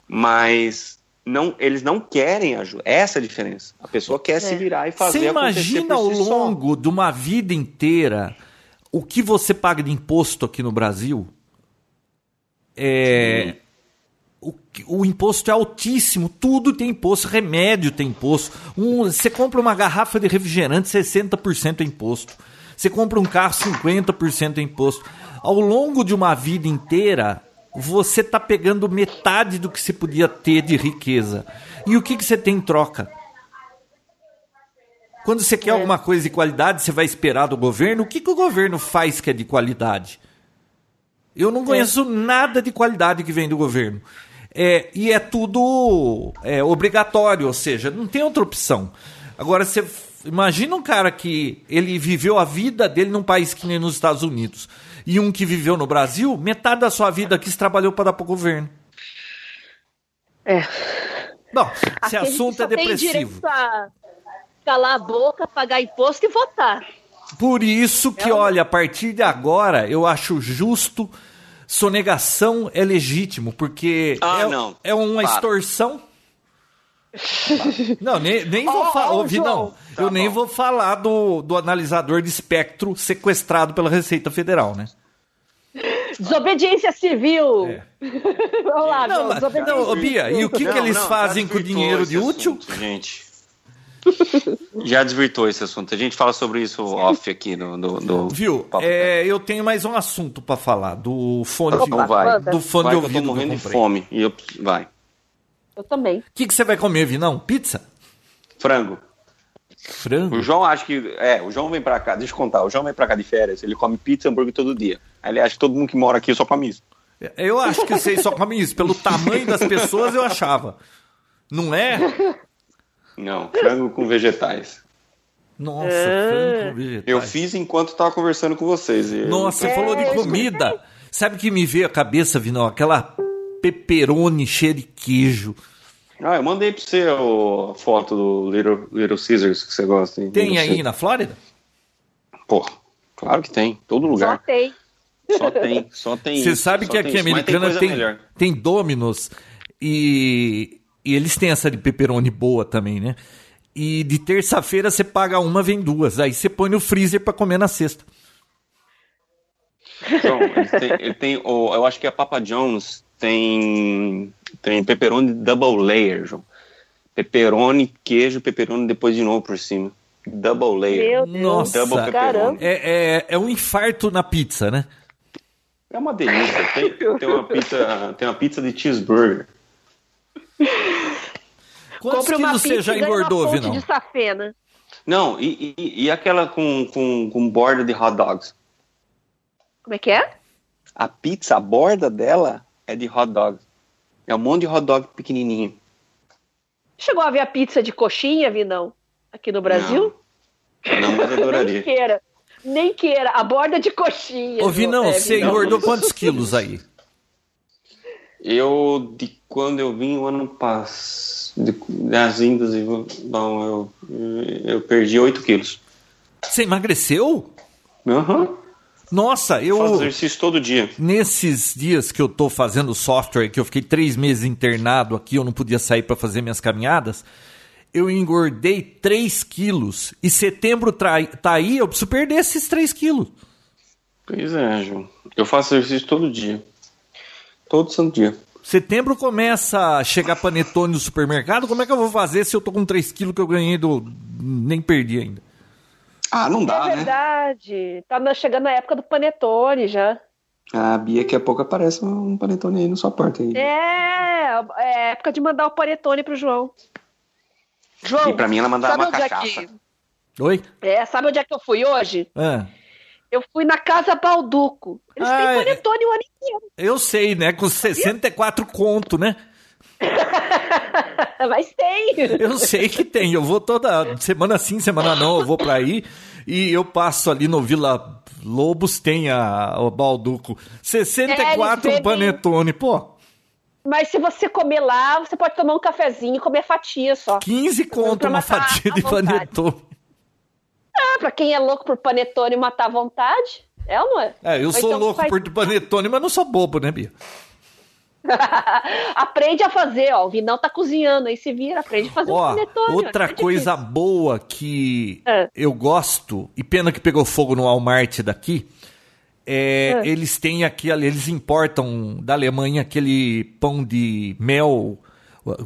Mas não, eles não querem ajuda. Essa é a diferença. A pessoa quer é. se virar e fazer Você imagina ao si longo só. de uma vida inteira o que você paga de imposto aqui no Brasil? É, o, o, imposto é altíssimo, tudo tem imposto, remédio tem imposto. Um, você compra uma garrafa de refrigerante, 60% é imposto. Você compra um carro, 50% é imposto. Ao longo de uma vida inteira, você está pegando metade do que você podia ter de riqueza. E o que, que você tem em troca? Quando você quer é. alguma coisa de qualidade, você vai esperar do governo. O que, que o governo faz que é de qualidade? Eu não conheço é. nada de qualidade que vem do governo. É, e é tudo é, obrigatório, ou seja, não tem outra opção. Agora, você imagina um cara que ele viveu a vida dele num país que nem nos Estados Unidos e um que viveu no Brasil, metade da sua vida aqui se trabalhou para dar para o governo. É. Bom, esse Aquele assunto é depressivo. calar a boca, pagar imposto e votar. Por isso que, é olha, a partir de agora, eu acho justo sonegação é legítimo, porque ah, é, não. é uma Para. extorsão. Não, nem, nem vou oh, falar, oh, não. Tá eu bom. nem vou falar do, do analisador de espectro sequestrado pela Receita Federal, né? Desobediência civil. É. Vamos lá, não, não, não Bia, e o que, não, que eles fazem com o dinheiro de útil? Assunto, gente. Já desvirtou esse assunto. A gente fala sobre isso off aqui no. no, no Viu? É, eu tenho mais um assunto para falar do fone de, então vai. do fone vai de ouvido. Eu tô morrendo de fome. E eu, vai. Eu também. O que, que você vai comer, Vinão? Pizza? Frango. Frango? O João acha que. É, o João vem pra cá, deixa eu contar. O João vem pra cá de férias, ele come pizza e hambúrguer todo dia. Aí ele acha que todo mundo que mora aqui só come isso. Eu acho que vocês só comem isso. Pelo tamanho das pessoas, eu achava. Não é? Não, frango com vegetais. Nossa, é. frango com vegetais. Eu fiz enquanto estava conversando com vocês. Nossa, você é, falou de comida. Sabe o que me veio à cabeça, Vinão? Aquela pepperoni cheia de queijo. Ah, eu mandei pra você a foto do Little, Little Caesars que você gosta. hein? Tem aí na Flórida? Pô, claro que tem. Todo Só lugar. tem. Só tem. Só tem. Você sabe só que tem aqui mas americana tem, tem Domino's e, e eles têm essa de pepperoni boa também, né? E de terça-feira você paga uma, vem duas. Aí você põe no freezer pra comer na sexta. João, ele tem, ele tem eu acho que a Papa John's tem tem pepperoni double layer, João. Pepperoni, queijo, pepperoni depois de novo por cima. Double layer. Meu Deus. Nossa. Double. Caramba. É, é, é um infarto na pizza, né? É uma delícia. Tem, tem uma pizza, tem uma pizza de cheeseburger. Quantos Compre uma quilos você já e engordou, ponte Vinão? de safena. Não, e, e, e aquela com, com, com borda de hot dogs? Como é que é? A pizza, a borda dela é de hot dogs. É um monte de hot dog pequenininho. Chegou a ver a pizza de coxinha, Vinão? Aqui no Brasil? Não, mas eu Nem adoraria. queira. Nem queira. A borda de coxinha. Ô, Vinão, É, você Vinão. engordou quantos quilos aí? Eu, de quando eu vim o ano passado, das indas, e bom, eu, eu perdi 8 quilos. Você emagreceu? Aham. Nossa, eu. Faço exercício todo dia. Nesses dias que eu tô fazendo software, que eu fiquei três meses internado aqui, eu não podia sair para fazer minhas caminhadas, eu engordei 3 quilos. E setembro tá aí, eu preciso perder esses 3 quilos. Pois é, João. Eu faço exercício todo dia. Todo santo dia. Setembro começa a chegar panetone no supermercado, como é que eu vou fazer se eu tô com 3 quilos que eu ganhei do. nem perdi ainda? Ah, não dá, É né? verdade. Tá na- chegando na época do panetone já. A Bia, daqui a pouco aparece um panetone aí na sua porta. Aí. É, é época de mandar o panetone pro João. João, E pra mim ela mandava uma é cachaça. que- Oi? É, sabe onde é que eu fui hoje? Ah, Eu fui na Casa Balduco. Eles Ah, têm panetone o ano inteiro. eu sei, né? Com 64 conto, né? Mas tem. Eu sei que tem. Eu vou toda semana sim, semana não, eu vou pra aí. E eu passo ali no Vila Lobos, tem a, o Balduco. 64 É, panetone, pô. Mas se você comer lá, você pode tomar um cafezinho e comer fatia só. 15 conto uma fatia de panetone. Ah, pra quem é louco por panetone matar à vontade, é ou não é? É, eu Ou sou então louco faz- por panetone, mas não sou bobo, né, Bia? aprende a fazer, ó. O Vinão tá cozinhando, aí se vira, aprende a fazer um Ó, panetone. ó, outra não é coisa difícil. boa que É. eu gosto, e pena que pegou fogo no Walmart daqui, é, É. eles têm aqui, eles importam da Alemanha aquele pão de mel,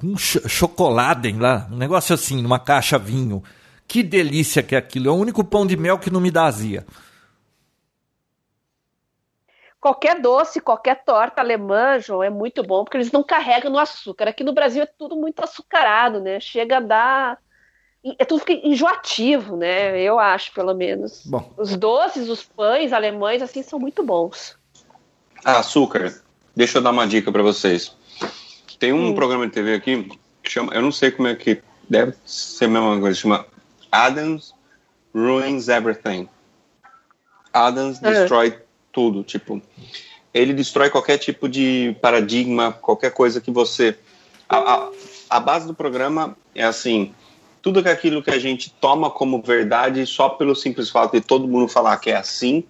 um ch chocolate lá, um negócio assim, numa caixa vinho. Que delícia que é aquilo. É o único pão de mel que não me dá azia. Qualquer doce, qualquer torta alemã, João, é muito bom, porque eles não carregam no açúcar. Aqui no Brasil é tudo muito açucarado, né? Chega a dar. É tudo fica enjoativo, né? Eu acho, pelo menos. Bom. Os doces, os pães alemães, assim, são muito bons. Ah, açúcar. Deixa eu dar uma dica pra vocês. Tem um Hum. programa de TV aqui que chama, eu não sei como é que deve ser a mesma coisa, chama Adams Ruins Everything. Adams Ah. destrói tudo, tipo, ele destrói qualquer tipo de paradigma, qualquer coisa que você a, a, a base do programa é assim, tudo que aquilo que a gente toma como verdade só pelo simples fato de todo mundo falar que é assim,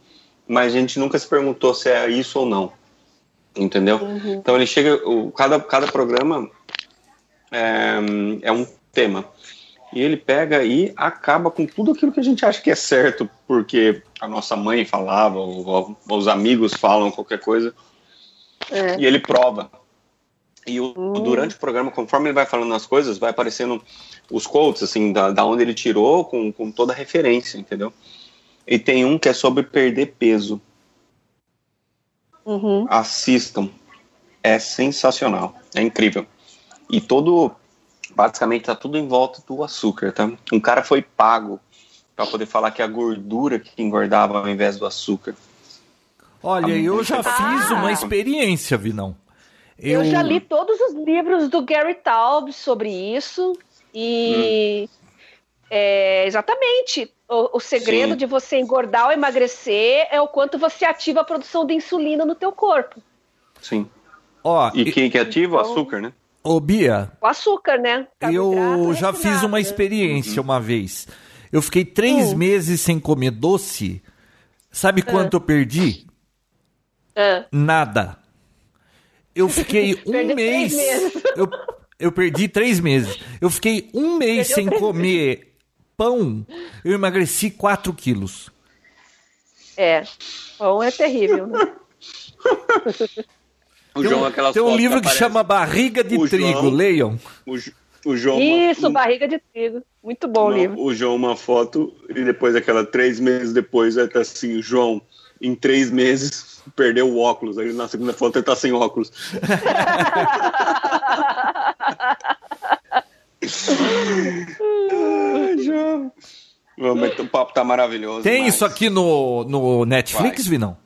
mas a gente nunca se perguntou se é isso ou não. Entendeu? Uhum. Então ele chega, o, cada, cada programa é, é um tema. E ele pega e acaba com tudo aquilo que a gente acha que é certo, porque a nossa mãe falava, ou, ou os amigos falam qualquer coisa, É. e ele prova. E o- Hum. durante o programa, conforme ele vai falando as coisas, vai aparecendo os quotes, assim, da, da onde ele tirou, com, com toda a referência, entendeu? E tem um que é sobre perder peso. Uhum. Assistam. É sensacional. É incrível. E todo. Basicamente tá tudo em volta do açúcar, tá? Um cara foi pago para poder falar que é a gordura que engordava ao invés do açúcar. Olha, eu já fiz Ah. uma experiência, Vinão. Eu... já li todos os livros do Gary Taub sobre isso e É, exatamente. O, o segredo Sim. de você engordar ou emagrecer é o quanto você ativa a produção de insulina no teu corpo. Sim. Ó, E quem que ativa? O Então- açúcar, né? Ô Bia, O açúcar, né? eu Carboidrato, já fiz uma experiência uma vez. Eu fiquei três Hum. meses sem comer doce. Sabe quanto eu perdi? Ah, Nada. Eu fiquei um mês. Eu, eu perdi três meses. Eu fiquei um mês Perdeu sem comer pão. Eu emagreci 4 quilos. é. Pão é terrível, né? O Tem João, um, aquelas tem um livro que, aparece- chama Barriga de O Trigo. João- Leiam. O, o João. Isso, uma, barriga de trigo. Muito bom o não, livro. O João, uma foto, e depois, aquela três meses depois, vai estar assim: o João, em três meses, perdeu o óculos. Aí na segunda foto ele tá sem óculos. Ai, João. O papo tá maravilhoso. Tem mas isso aqui no, no Netflix, Vai. Vinão?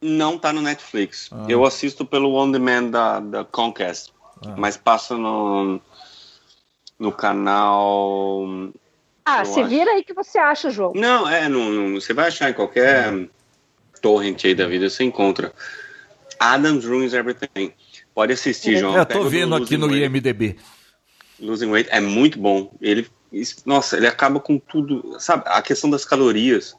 Não tá no Netflix. Ah. Eu assisto pelo On Demand da, da Comcast. Ah. Mas passa no, no canal. Ah, Eu se acho. vira aí que você acha, João. Não, é, não, não- você vai achar em qualquer torrent aí da vida, você encontra. Adams Ruins Everything. Pode assistir, João. É, Pega tô vendo do aqui no Weight. IMDB. Losing Weight é muito bom. Ele, nossa, ele acaba com tudo. Sabe, a questão das calorias.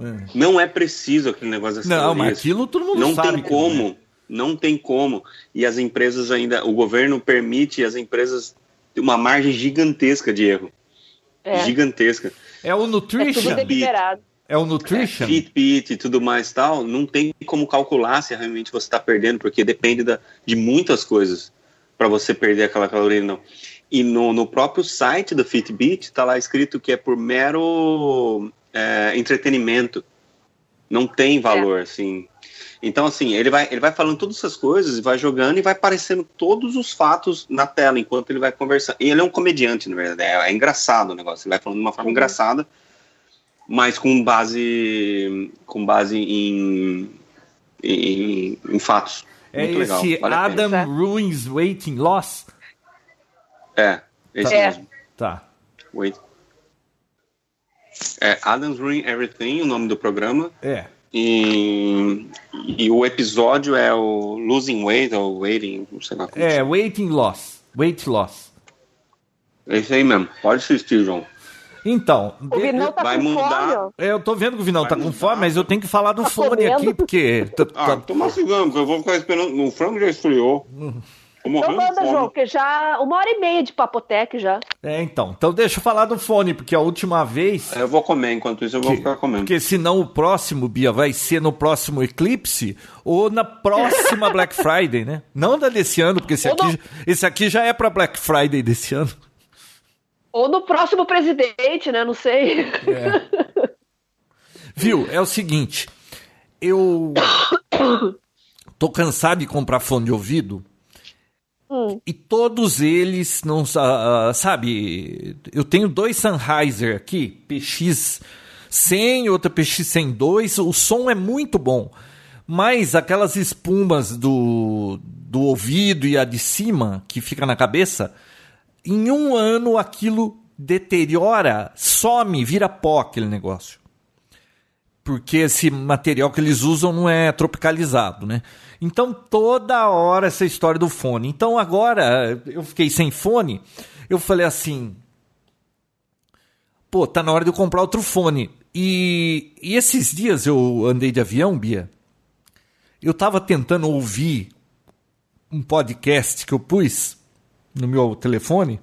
É. Não é preciso aquele negócio das Não, calorias. mas aquilo todo mundo não sabe. tem não é. como, não tem como. E as empresas ainda, o governo permite as empresas ter uma margem gigantesca de erro. É, Gigantesca. É o é tudo Nutrition. deliberado. É o Nutrition. Fitbit e tudo mais tal, não tem como calcular se realmente você está perdendo, porque depende da, de muitas coisas para você perder aquela caloria, não. E no, no próprio site da Fitbit está lá escrito que é por mero é, entretenimento. Não tem valor, assim. Então, assim, ele vai, ele vai falando todas essas coisas e vai jogando e vai aparecendo todos os fatos na tela enquanto ele vai conversando. E ele é um comediante, na verdade. É, é engraçado o negócio. Ele vai falando de uma forma Uhum. engraçada, mas com base, com base em, em, em fatos. É Muito legal. esse vale a pena. Adam Certo. Ruins Waiting Loss? É, esse É. mesmo. Tá. Wait. É Adam's Ruin Everything, o nome do programa. É. E, e o episódio é o Losing Weight ou Waiting, não sei lá como É, chama. Waiting Loss. Weight Loss. É isso aí mesmo. Pode assistir, João. Então, O Vinão tá Vai com mudar. fome, eu tô vendo que o Vinão tá Vai com mudar. fome, mas eu tenho que falar do Tá fone comendo? aqui, porque. tá- Ah, tá- tô mastigando, porque eu vou ficar esperando. O frango já esfriou. Então manda. João, porque já uma hora e meia de papotec já. É, então. Então deixa eu falar do fone, porque a última vez. Eu vou comer, enquanto isso eu vou que- ficar comendo. porque senão o próximo, Bia, vai ser no próximo Eclipse ou na próxima Black Friday, né? Não da desse ano, porque esse Ou aqui, não. esse aqui já é pra Black Friday desse ano. Ou no próximo presidente, né? Não sei. Viu? É o seguinte, eu tô cansado de comprar fone de ouvido Hum. e todos eles não ah, sabe, eu tenho dois Sennheiser aqui, PX 100 e outra PX 102, o som é muito bom. Mas aquelas espumas do, do ouvido e a de cima, que fica na cabeça, em um ano aquilo deteriora, some, vira pó aquele negócio porque esse material que eles usam não é tropicalizado, né? Então toda hora essa história do fone. Então agora eu fiquei sem fone, eu falei assim, pô, tá na hora de eu comprar outro fone. E, e esses dias eu andei de avião, Bia. Eu tava tentando ouvir um podcast que eu pus no meu telefone.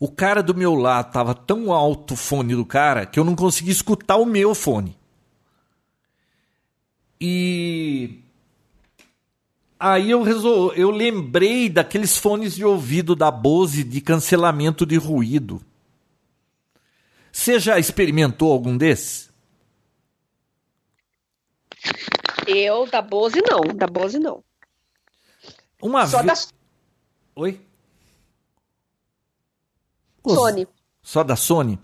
O cara do meu lado tava tão alto o fone do cara que eu não consegui escutar o meu fone. E aí eu resol... eu lembrei daqueles fones de ouvido da Bose de cancelamento de ruído. Você já experimentou algum desses? Eu, da Bose, não. Da Bose, não. Uma Só da vez. Oi? Sony. Só da Sony?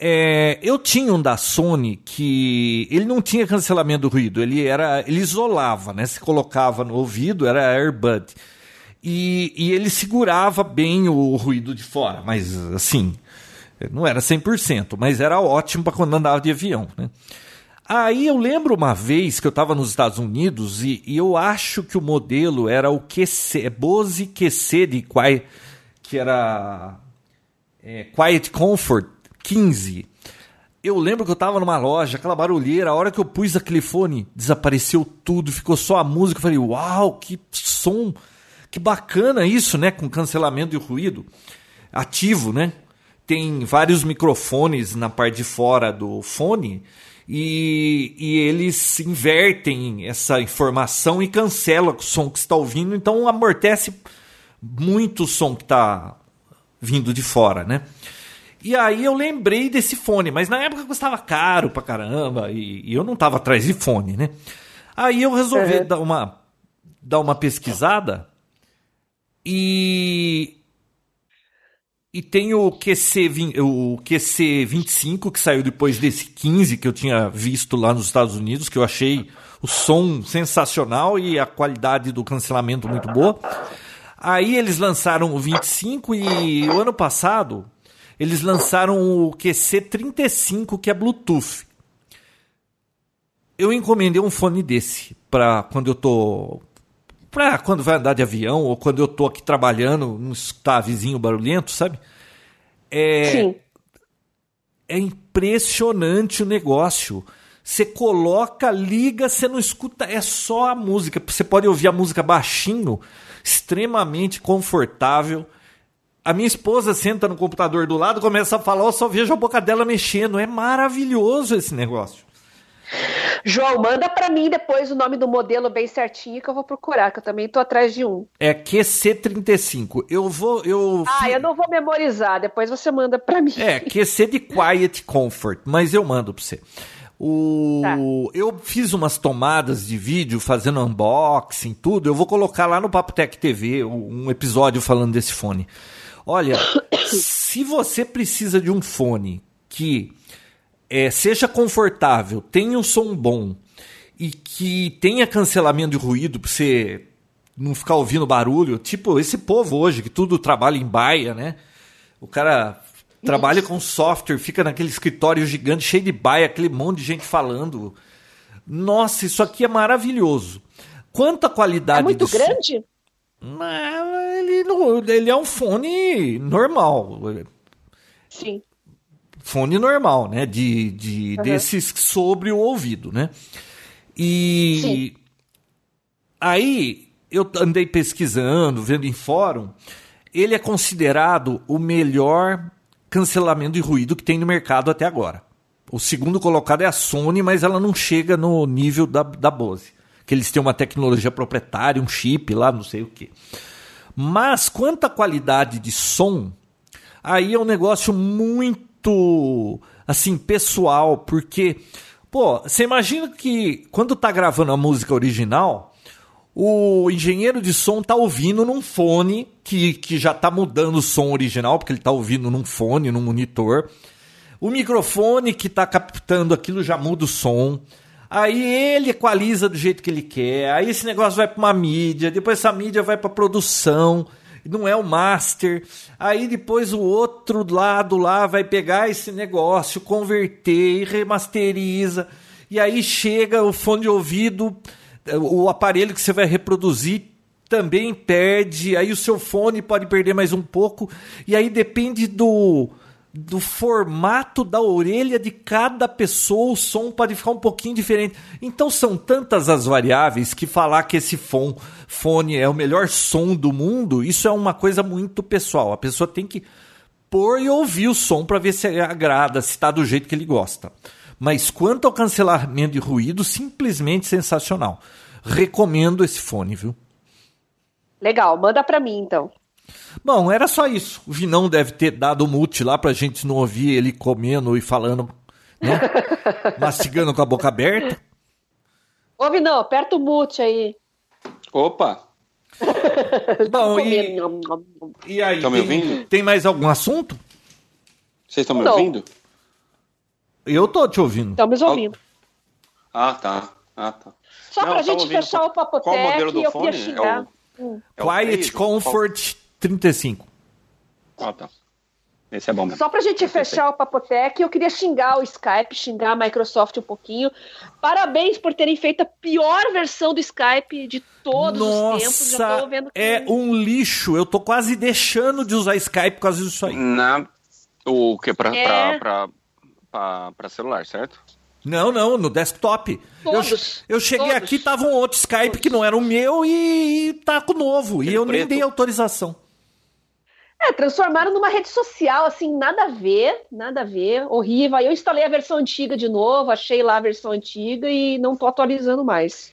É, eu tinha um da Sony que ele não tinha cancelamento do ruído, ele era, ele isolava, né? Se colocava no ouvido, era AirBud. E, e ele segurava bem o ruído de fora, mas assim, não era 100%, mas era ótimo para quando andava de avião, né? Aí eu lembro uma vez que eu estava nos Estados Unidos e, e, eu acho que o modelo era o QC, é Bose QC de Quiet, que era é, Quiet Comfort 15. Eu lembro que eu estava numa loja, aquela barulheira, a hora que eu pus aquele fone, desapareceu tudo, ficou só a música. Eu falei, uau, que som, que bacana isso, né? Com cancelamento de ruído ativo, né? Tem vários microfones na parte de fora do fone e, e eles invertem essa informação e cancelam o som que está ouvindo, então amortece muito o som que está vindo de fora, né? E aí eu lembrei desse fone, mas na época custava caro pra caramba e, e eu não tava atrás de fone, né? Aí eu resolvi uhum. dar, uma, dar uma pesquisada e e tem o QC, o QC 25 que saiu depois desse 15 que eu tinha visto lá nos Estados Unidos, que eu achei o som sensacional e a qualidade do cancelamento muito boa. Aí eles lançaram o 25 e o ano passado eles lançaram o QC 35 que é Bluetooth. Eu encomendei um fone desse para quando eu tô pra quando vai andar de avião ou quando eu tô aqui trabalhando, não escutar vizinho barulhento, sabe? É, Sim. É impressionante o negócio. Você coloca, liga, você não escuta, é só a música. Você pode ouvir a música baixinho, extremamente confortável. A minha esposa senta no computador do lado, começa a falar, eu só vejo a boca dela mexendo. É maravilhoso esse negócio. João, manda para mim depois o nome do modelo bem certinho que eu vou procurar, que eu também tô atrás de um. É QC35. Eu vou. Eu ah, eu não vou memorizar, depois você manda para mim. É, QC de Quiet Comfort, mas eu mando para você. O... Tá. Eu fiz umas tomadas de vídeo fazendo unboxing, tudo. Eu vou colocar lá no Papo Tech TV um episódio falando desse fone. Olha, se você precisa de um fone que é, seja confortável, tenha um som bom e que tenha cancelamento de ruído para você não ficar ouvindo barulho, tipo esse povo hoje que tudo trabalha em baia, né? O cara trabalha com software, fica naquele escritório gigante cheio de baia, aquele monte de gente falando. Nossa, isso aqui é maravilhoso. Quanta qualidade. É muito grande? Não, ele, não, ele é um fone normal. Sim fone normal, né? De, de uhum. desses sobre o ouvido, né? E Sim. aí eu andei pesquisando, vendo em fórum, ele é considerado o melhor cancelamento de ruído que tem no mercado até agora. O segundo colocado é a Sony, mas ela não chega no nível da, da Bose. Que eles têm uma tecnologia proprietária, um chip lá, não sei o que. Mas quanto à qualidade de som, aí é um negócio muito assim pessoal, porque pô, você imagina que quando tá gravando a música original, o engenheiro de som tá ouvindo num fone que, que já tá mudando o som original, porque ele tá ouvindo num fone, num monitor. O microfone que tá captando aquilo já muda o som. Aí ele equaliza do jeito que ele quer. Aí esse negócio vai para uma mídia, depois essa mídia vai para produção não é o master. Aí depois o outro lado lá vai pegar esse negócio, converter e remasteriza. E aí chega o fone de ouvido, o aparelho que você vai reproduzir também perde. Aí o seu fone pode perder mais um pouco. E aí depende do do formato da orelha de cada pessoa, o som pode ficar um pouquinho diferente. Então são tantas as variáveis que falar que esse fone é o melhor som do mundo, isso é uma coisa muito pessoal. A pessoa tem que pôr e ouvir o som para ver se agrada, se está do jeito que ele gosta. Mas quanto ao cancelamento de ruído, simplesmente sensacional. Recomendo esse fone, viu? Legal, manda para mim então. Bom, era só isso. O Vinão deve ter dado mute lá pra gente não ouvir ele comendo e falando, né? Mastigando com a boca aberta. Ô, Vinão, aperta o mute aí. Opa! Bom, e, e aí, Estão me ouvindo? Tem mais algum assunto? Vocês estão me não. ouvindo? Eu tô te ouvindo. Estamos ouvindo. Ah, tá. Ah, tá. Só não, pra gente fechar o papo Qual o modelo do fone? É o É o Quiet três, Comfort 35. Ah, tá. Esse é bom mesmo. Só pra gente fechar o Papotec, eu queria xingar o Skype, xingar a Microsoft um pouquinho. Parabéns por terem feito a pior versão do Skype de todos os tempos. Já Nossa, tô vendo que... é um lixo. Eu tô quase deixando de usar Skype por causa disso aí. Na, o que? Pra, É. pra, pra, pra, pra celular, certo? Não, não, no desktop. Todos, eu, eu cheguei todos. aqui, tava um outro Skype que não era o meu e, e tá com o novo. e Aquele eu nem preto. dei autorização. É, transformaram numa rede social, assim, nada a ver, nada a ver, horrível. Aí eu instalei a versão antiga de novo, achei lá a versão antiga e não tô atualizando mais.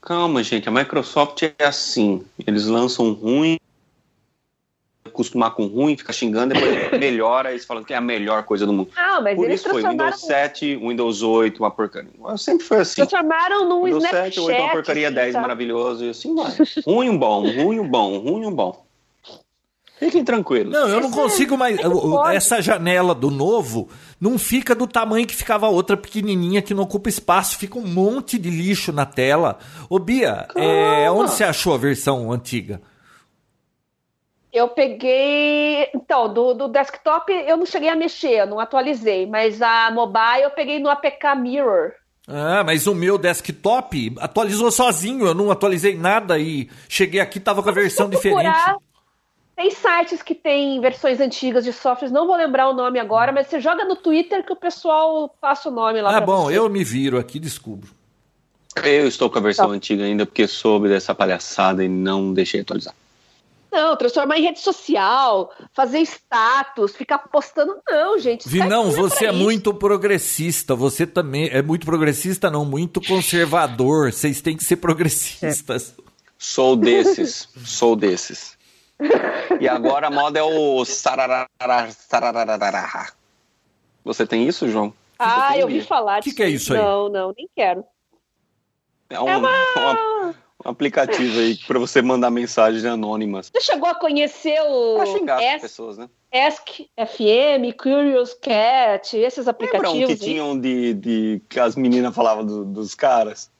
Calma, gente. A Microsoft é assim. Eles lançam ruim, acostumar com ruim, fica xingando, depois melhora, eles falam que é a melhor coisa do mundo. Ah, mas Por eles isso foi Windows 7, Windows 8, uma porcaria. Sempre foi assim. transformaram num Windows Snapchat. 7, 8 uma porcaria, assim, 10 sabe? maravilhoso e assim vai. ruim um bom, ruim um bom, ruim um bom. Fiquem tranquilos. Não, eu não consigo mais. é. Essa janela do novo não fica do tamanho que ficava a outra pequenininha que não ocupa espaço. Fica um monte de lixo na tela. Ô, Bia, é, onde você achou a versão antiga? Eu peguei. Então, do, do desktop eu não cheguei a mexer, eu não atualizei, mas a mobile eu peguei no APK Mirror. Ah, mas o meu desktop atualizou sozinho. Eu não atualizei nada e cheguei aqui tava com a versão diferente. Tem sites que tem versões antigas de softwares, não vou lembrar o nome agora, mas você joga no Twitter que o pessoal passa o nome lá Ah, bom, você. eu me viro aqui, descubro. Eu estou com a versão Tá. antiga ainda porque soube dessa palhaçada e não deixei atualizar. Não, transformar em rede social, fazer status, ficar postando. Não, gente. Skype Vinão, não você é isso. muito progressista. Você também é muito progressista, não, muito conservador. Vocês têm que ser progressistas. Sou desses, sou desses. E agora a moda é o sararara, sarararara. Você tem isso, João? Ah, eu ouvi falar Que disso. que é isso aí? Não, não, nem quero. É um, É uma- um- um aplicativo aí para você mandar mensagens anônimas. Você chegou a conhecer o Pra xingar as Ask, pessoas, né? Ask FM, Curious Cat, esses Lembram aplicativos? que aí? tinham de, de que as meninas falavam do- dos caras?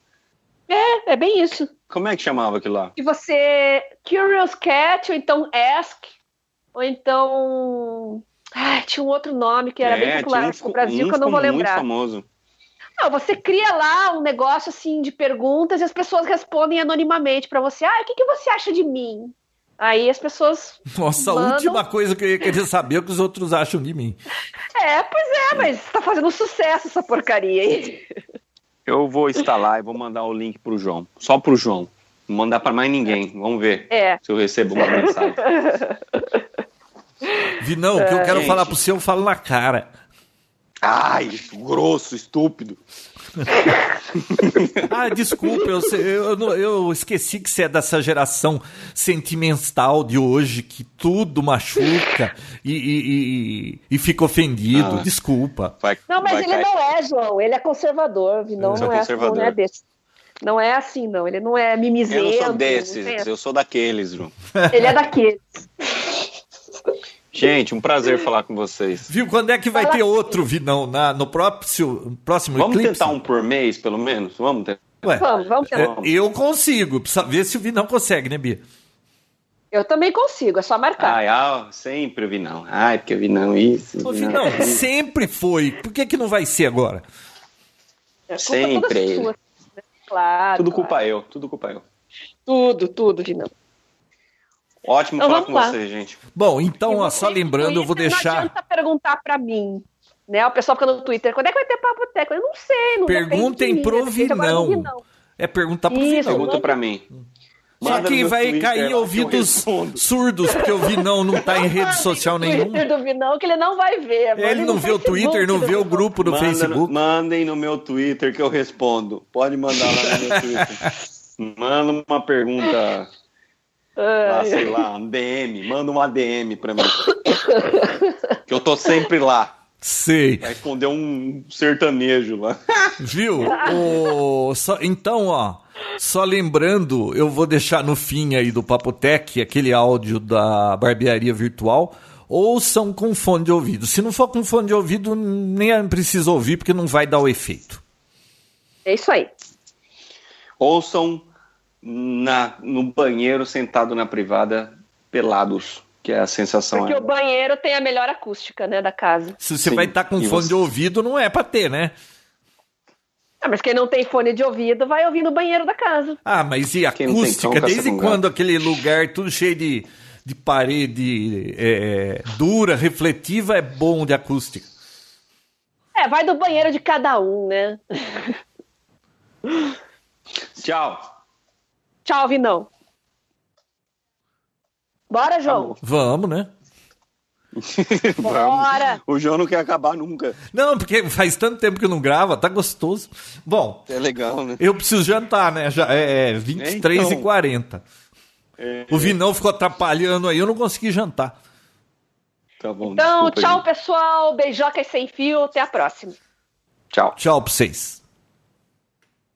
É, é bem isso. Como é que chamava aquilo lá? que você Curious Cat ou então Ask ou então Ai, tinha um outro nome que era bem É, popular tinha um no Brasil um que eu não vou muito lembrar. famoso. Não, você cria lá um negócio assim de perguntas e as pessoas respondem anonimamente pra você. Ah, o que, que você acha de mim? Aí as pessoas. Nossa, a Mandam- última coisa que eu ia querer saber é o que os outros acham de mim. É, pois é, mas tá fazendo sucesso essa porcaria aí. Eu vou instalar e vou mandar o link pro João. Só pro João. Não mandar para mais ninguém. Vamos ver É. se eu recebo uma mensagem. Vinão, o que eu quero Gente. falar pro seu, eu falo na cara. Ai, grosso, estúpido. Ah, desculpa, eu, eu, eu esqueci que você é dessa geração sentimental de hoje, que tudo machuca e, e, e- e fica ofendido. Ah. Desculpa. Vai, Não, mas ele cair. não é, João. Ele é conservador. Não, Eu sou não, é, conservador. não é desse. Não é assim, não. Ele não é mimizento. Eu não sou não desses, eu sou daqueles, João. Ele é daqueles. Gente, um prazer falar com vocês. Viu? Quando é que vai Fala ter assim. outro, Vinão? Na, no próximo, próximo Vamos eclipse? tentar um por mês, pelo menos? Vamos tentar. Ué, Vamos, vamos é, tentar. eu consigo. Precisa ver se o Vinão consegue, né, Bia? Eu também consigo, é só marcar. Ai, ah, sempre eu vi não. Ai, porque eu vi não isso. Não Vinão, aquilo. sempre foi. Por que, que não vai ser agora? É sempre toda sua, né? Claro. Tudo claro. culpa eu, tudo culpa eu. Tudo, tudo, Vinão. Ótimo Então falar com lá. vocês, gente. Bom, então, ó, você só lembrando, eu vou Twitter, Não deixar. adianta perguntar pra mim. Né? O pessoal fica no Twitter, quando é que vai ter papo técnico? Eu não sei, não Perguntem pro né? Vinão. É perguntar pro Vinão. Pergunta pra mim. Só que vai Twitter cair ouvidos surdos, porque o Vinão não tá em rede social nenhuma. Twitter do Vinão que ele não vai ver. Mande Ele não no vê o Twitter, não vê o grupo do Manda no- Facebook. mandem no meu Twitter que eu respondo. Pode mandar lá no meu Twitter. Manda uma pergunta, lá, Ai, sei lá, um DM. Manda uma DM pra mim. Que eu tô sempre lá. Sei. Vai responder um sertanejo lá. Viu? O- só- então, ó, só lembrando, eu vou deixar no fim aí do Papotec aquele áudio da barbearia virtual. Ouçam com fone de ouvido. Se não for com fone de ouvido, nem precisa ouvir, porque não vai dar o efeito. É isso aí. Ouçam na, no banheiro, sentado na privada, pelados, que é a sensação. Porque é. o banheiro tem a melhor acústica, né, da casa. Se você Sim. vai estar com E fone você- de ouvido, não é pra ter, né? Ah, mas quem não tem fone de ouvido vai ouvir no banheiro da casa. Ah, mas e tem acústica? caça Desde com quando aquele lugar tudo cheio de, de parede é, dura, refletiva, é bom de acústica? É, vai do banheiro de cada um, né? Tchau. Tchau, Vinão. Bora, João. Vamos, né? Bora. O João não quer acabar nunca. Não, porque faz tanto tempo que não grava, tá gostoso. Bom, É legal, né? eu preciso jantar, né? Já é, é 23 Então. e 40 É, O Vinão ficou atrapalhando aí, eu não consegui jantar. tá bom. Então, tchau, gente. pessoal. Beijocas sem fio. Até a próxima. Tchau. Tchau pra vocês.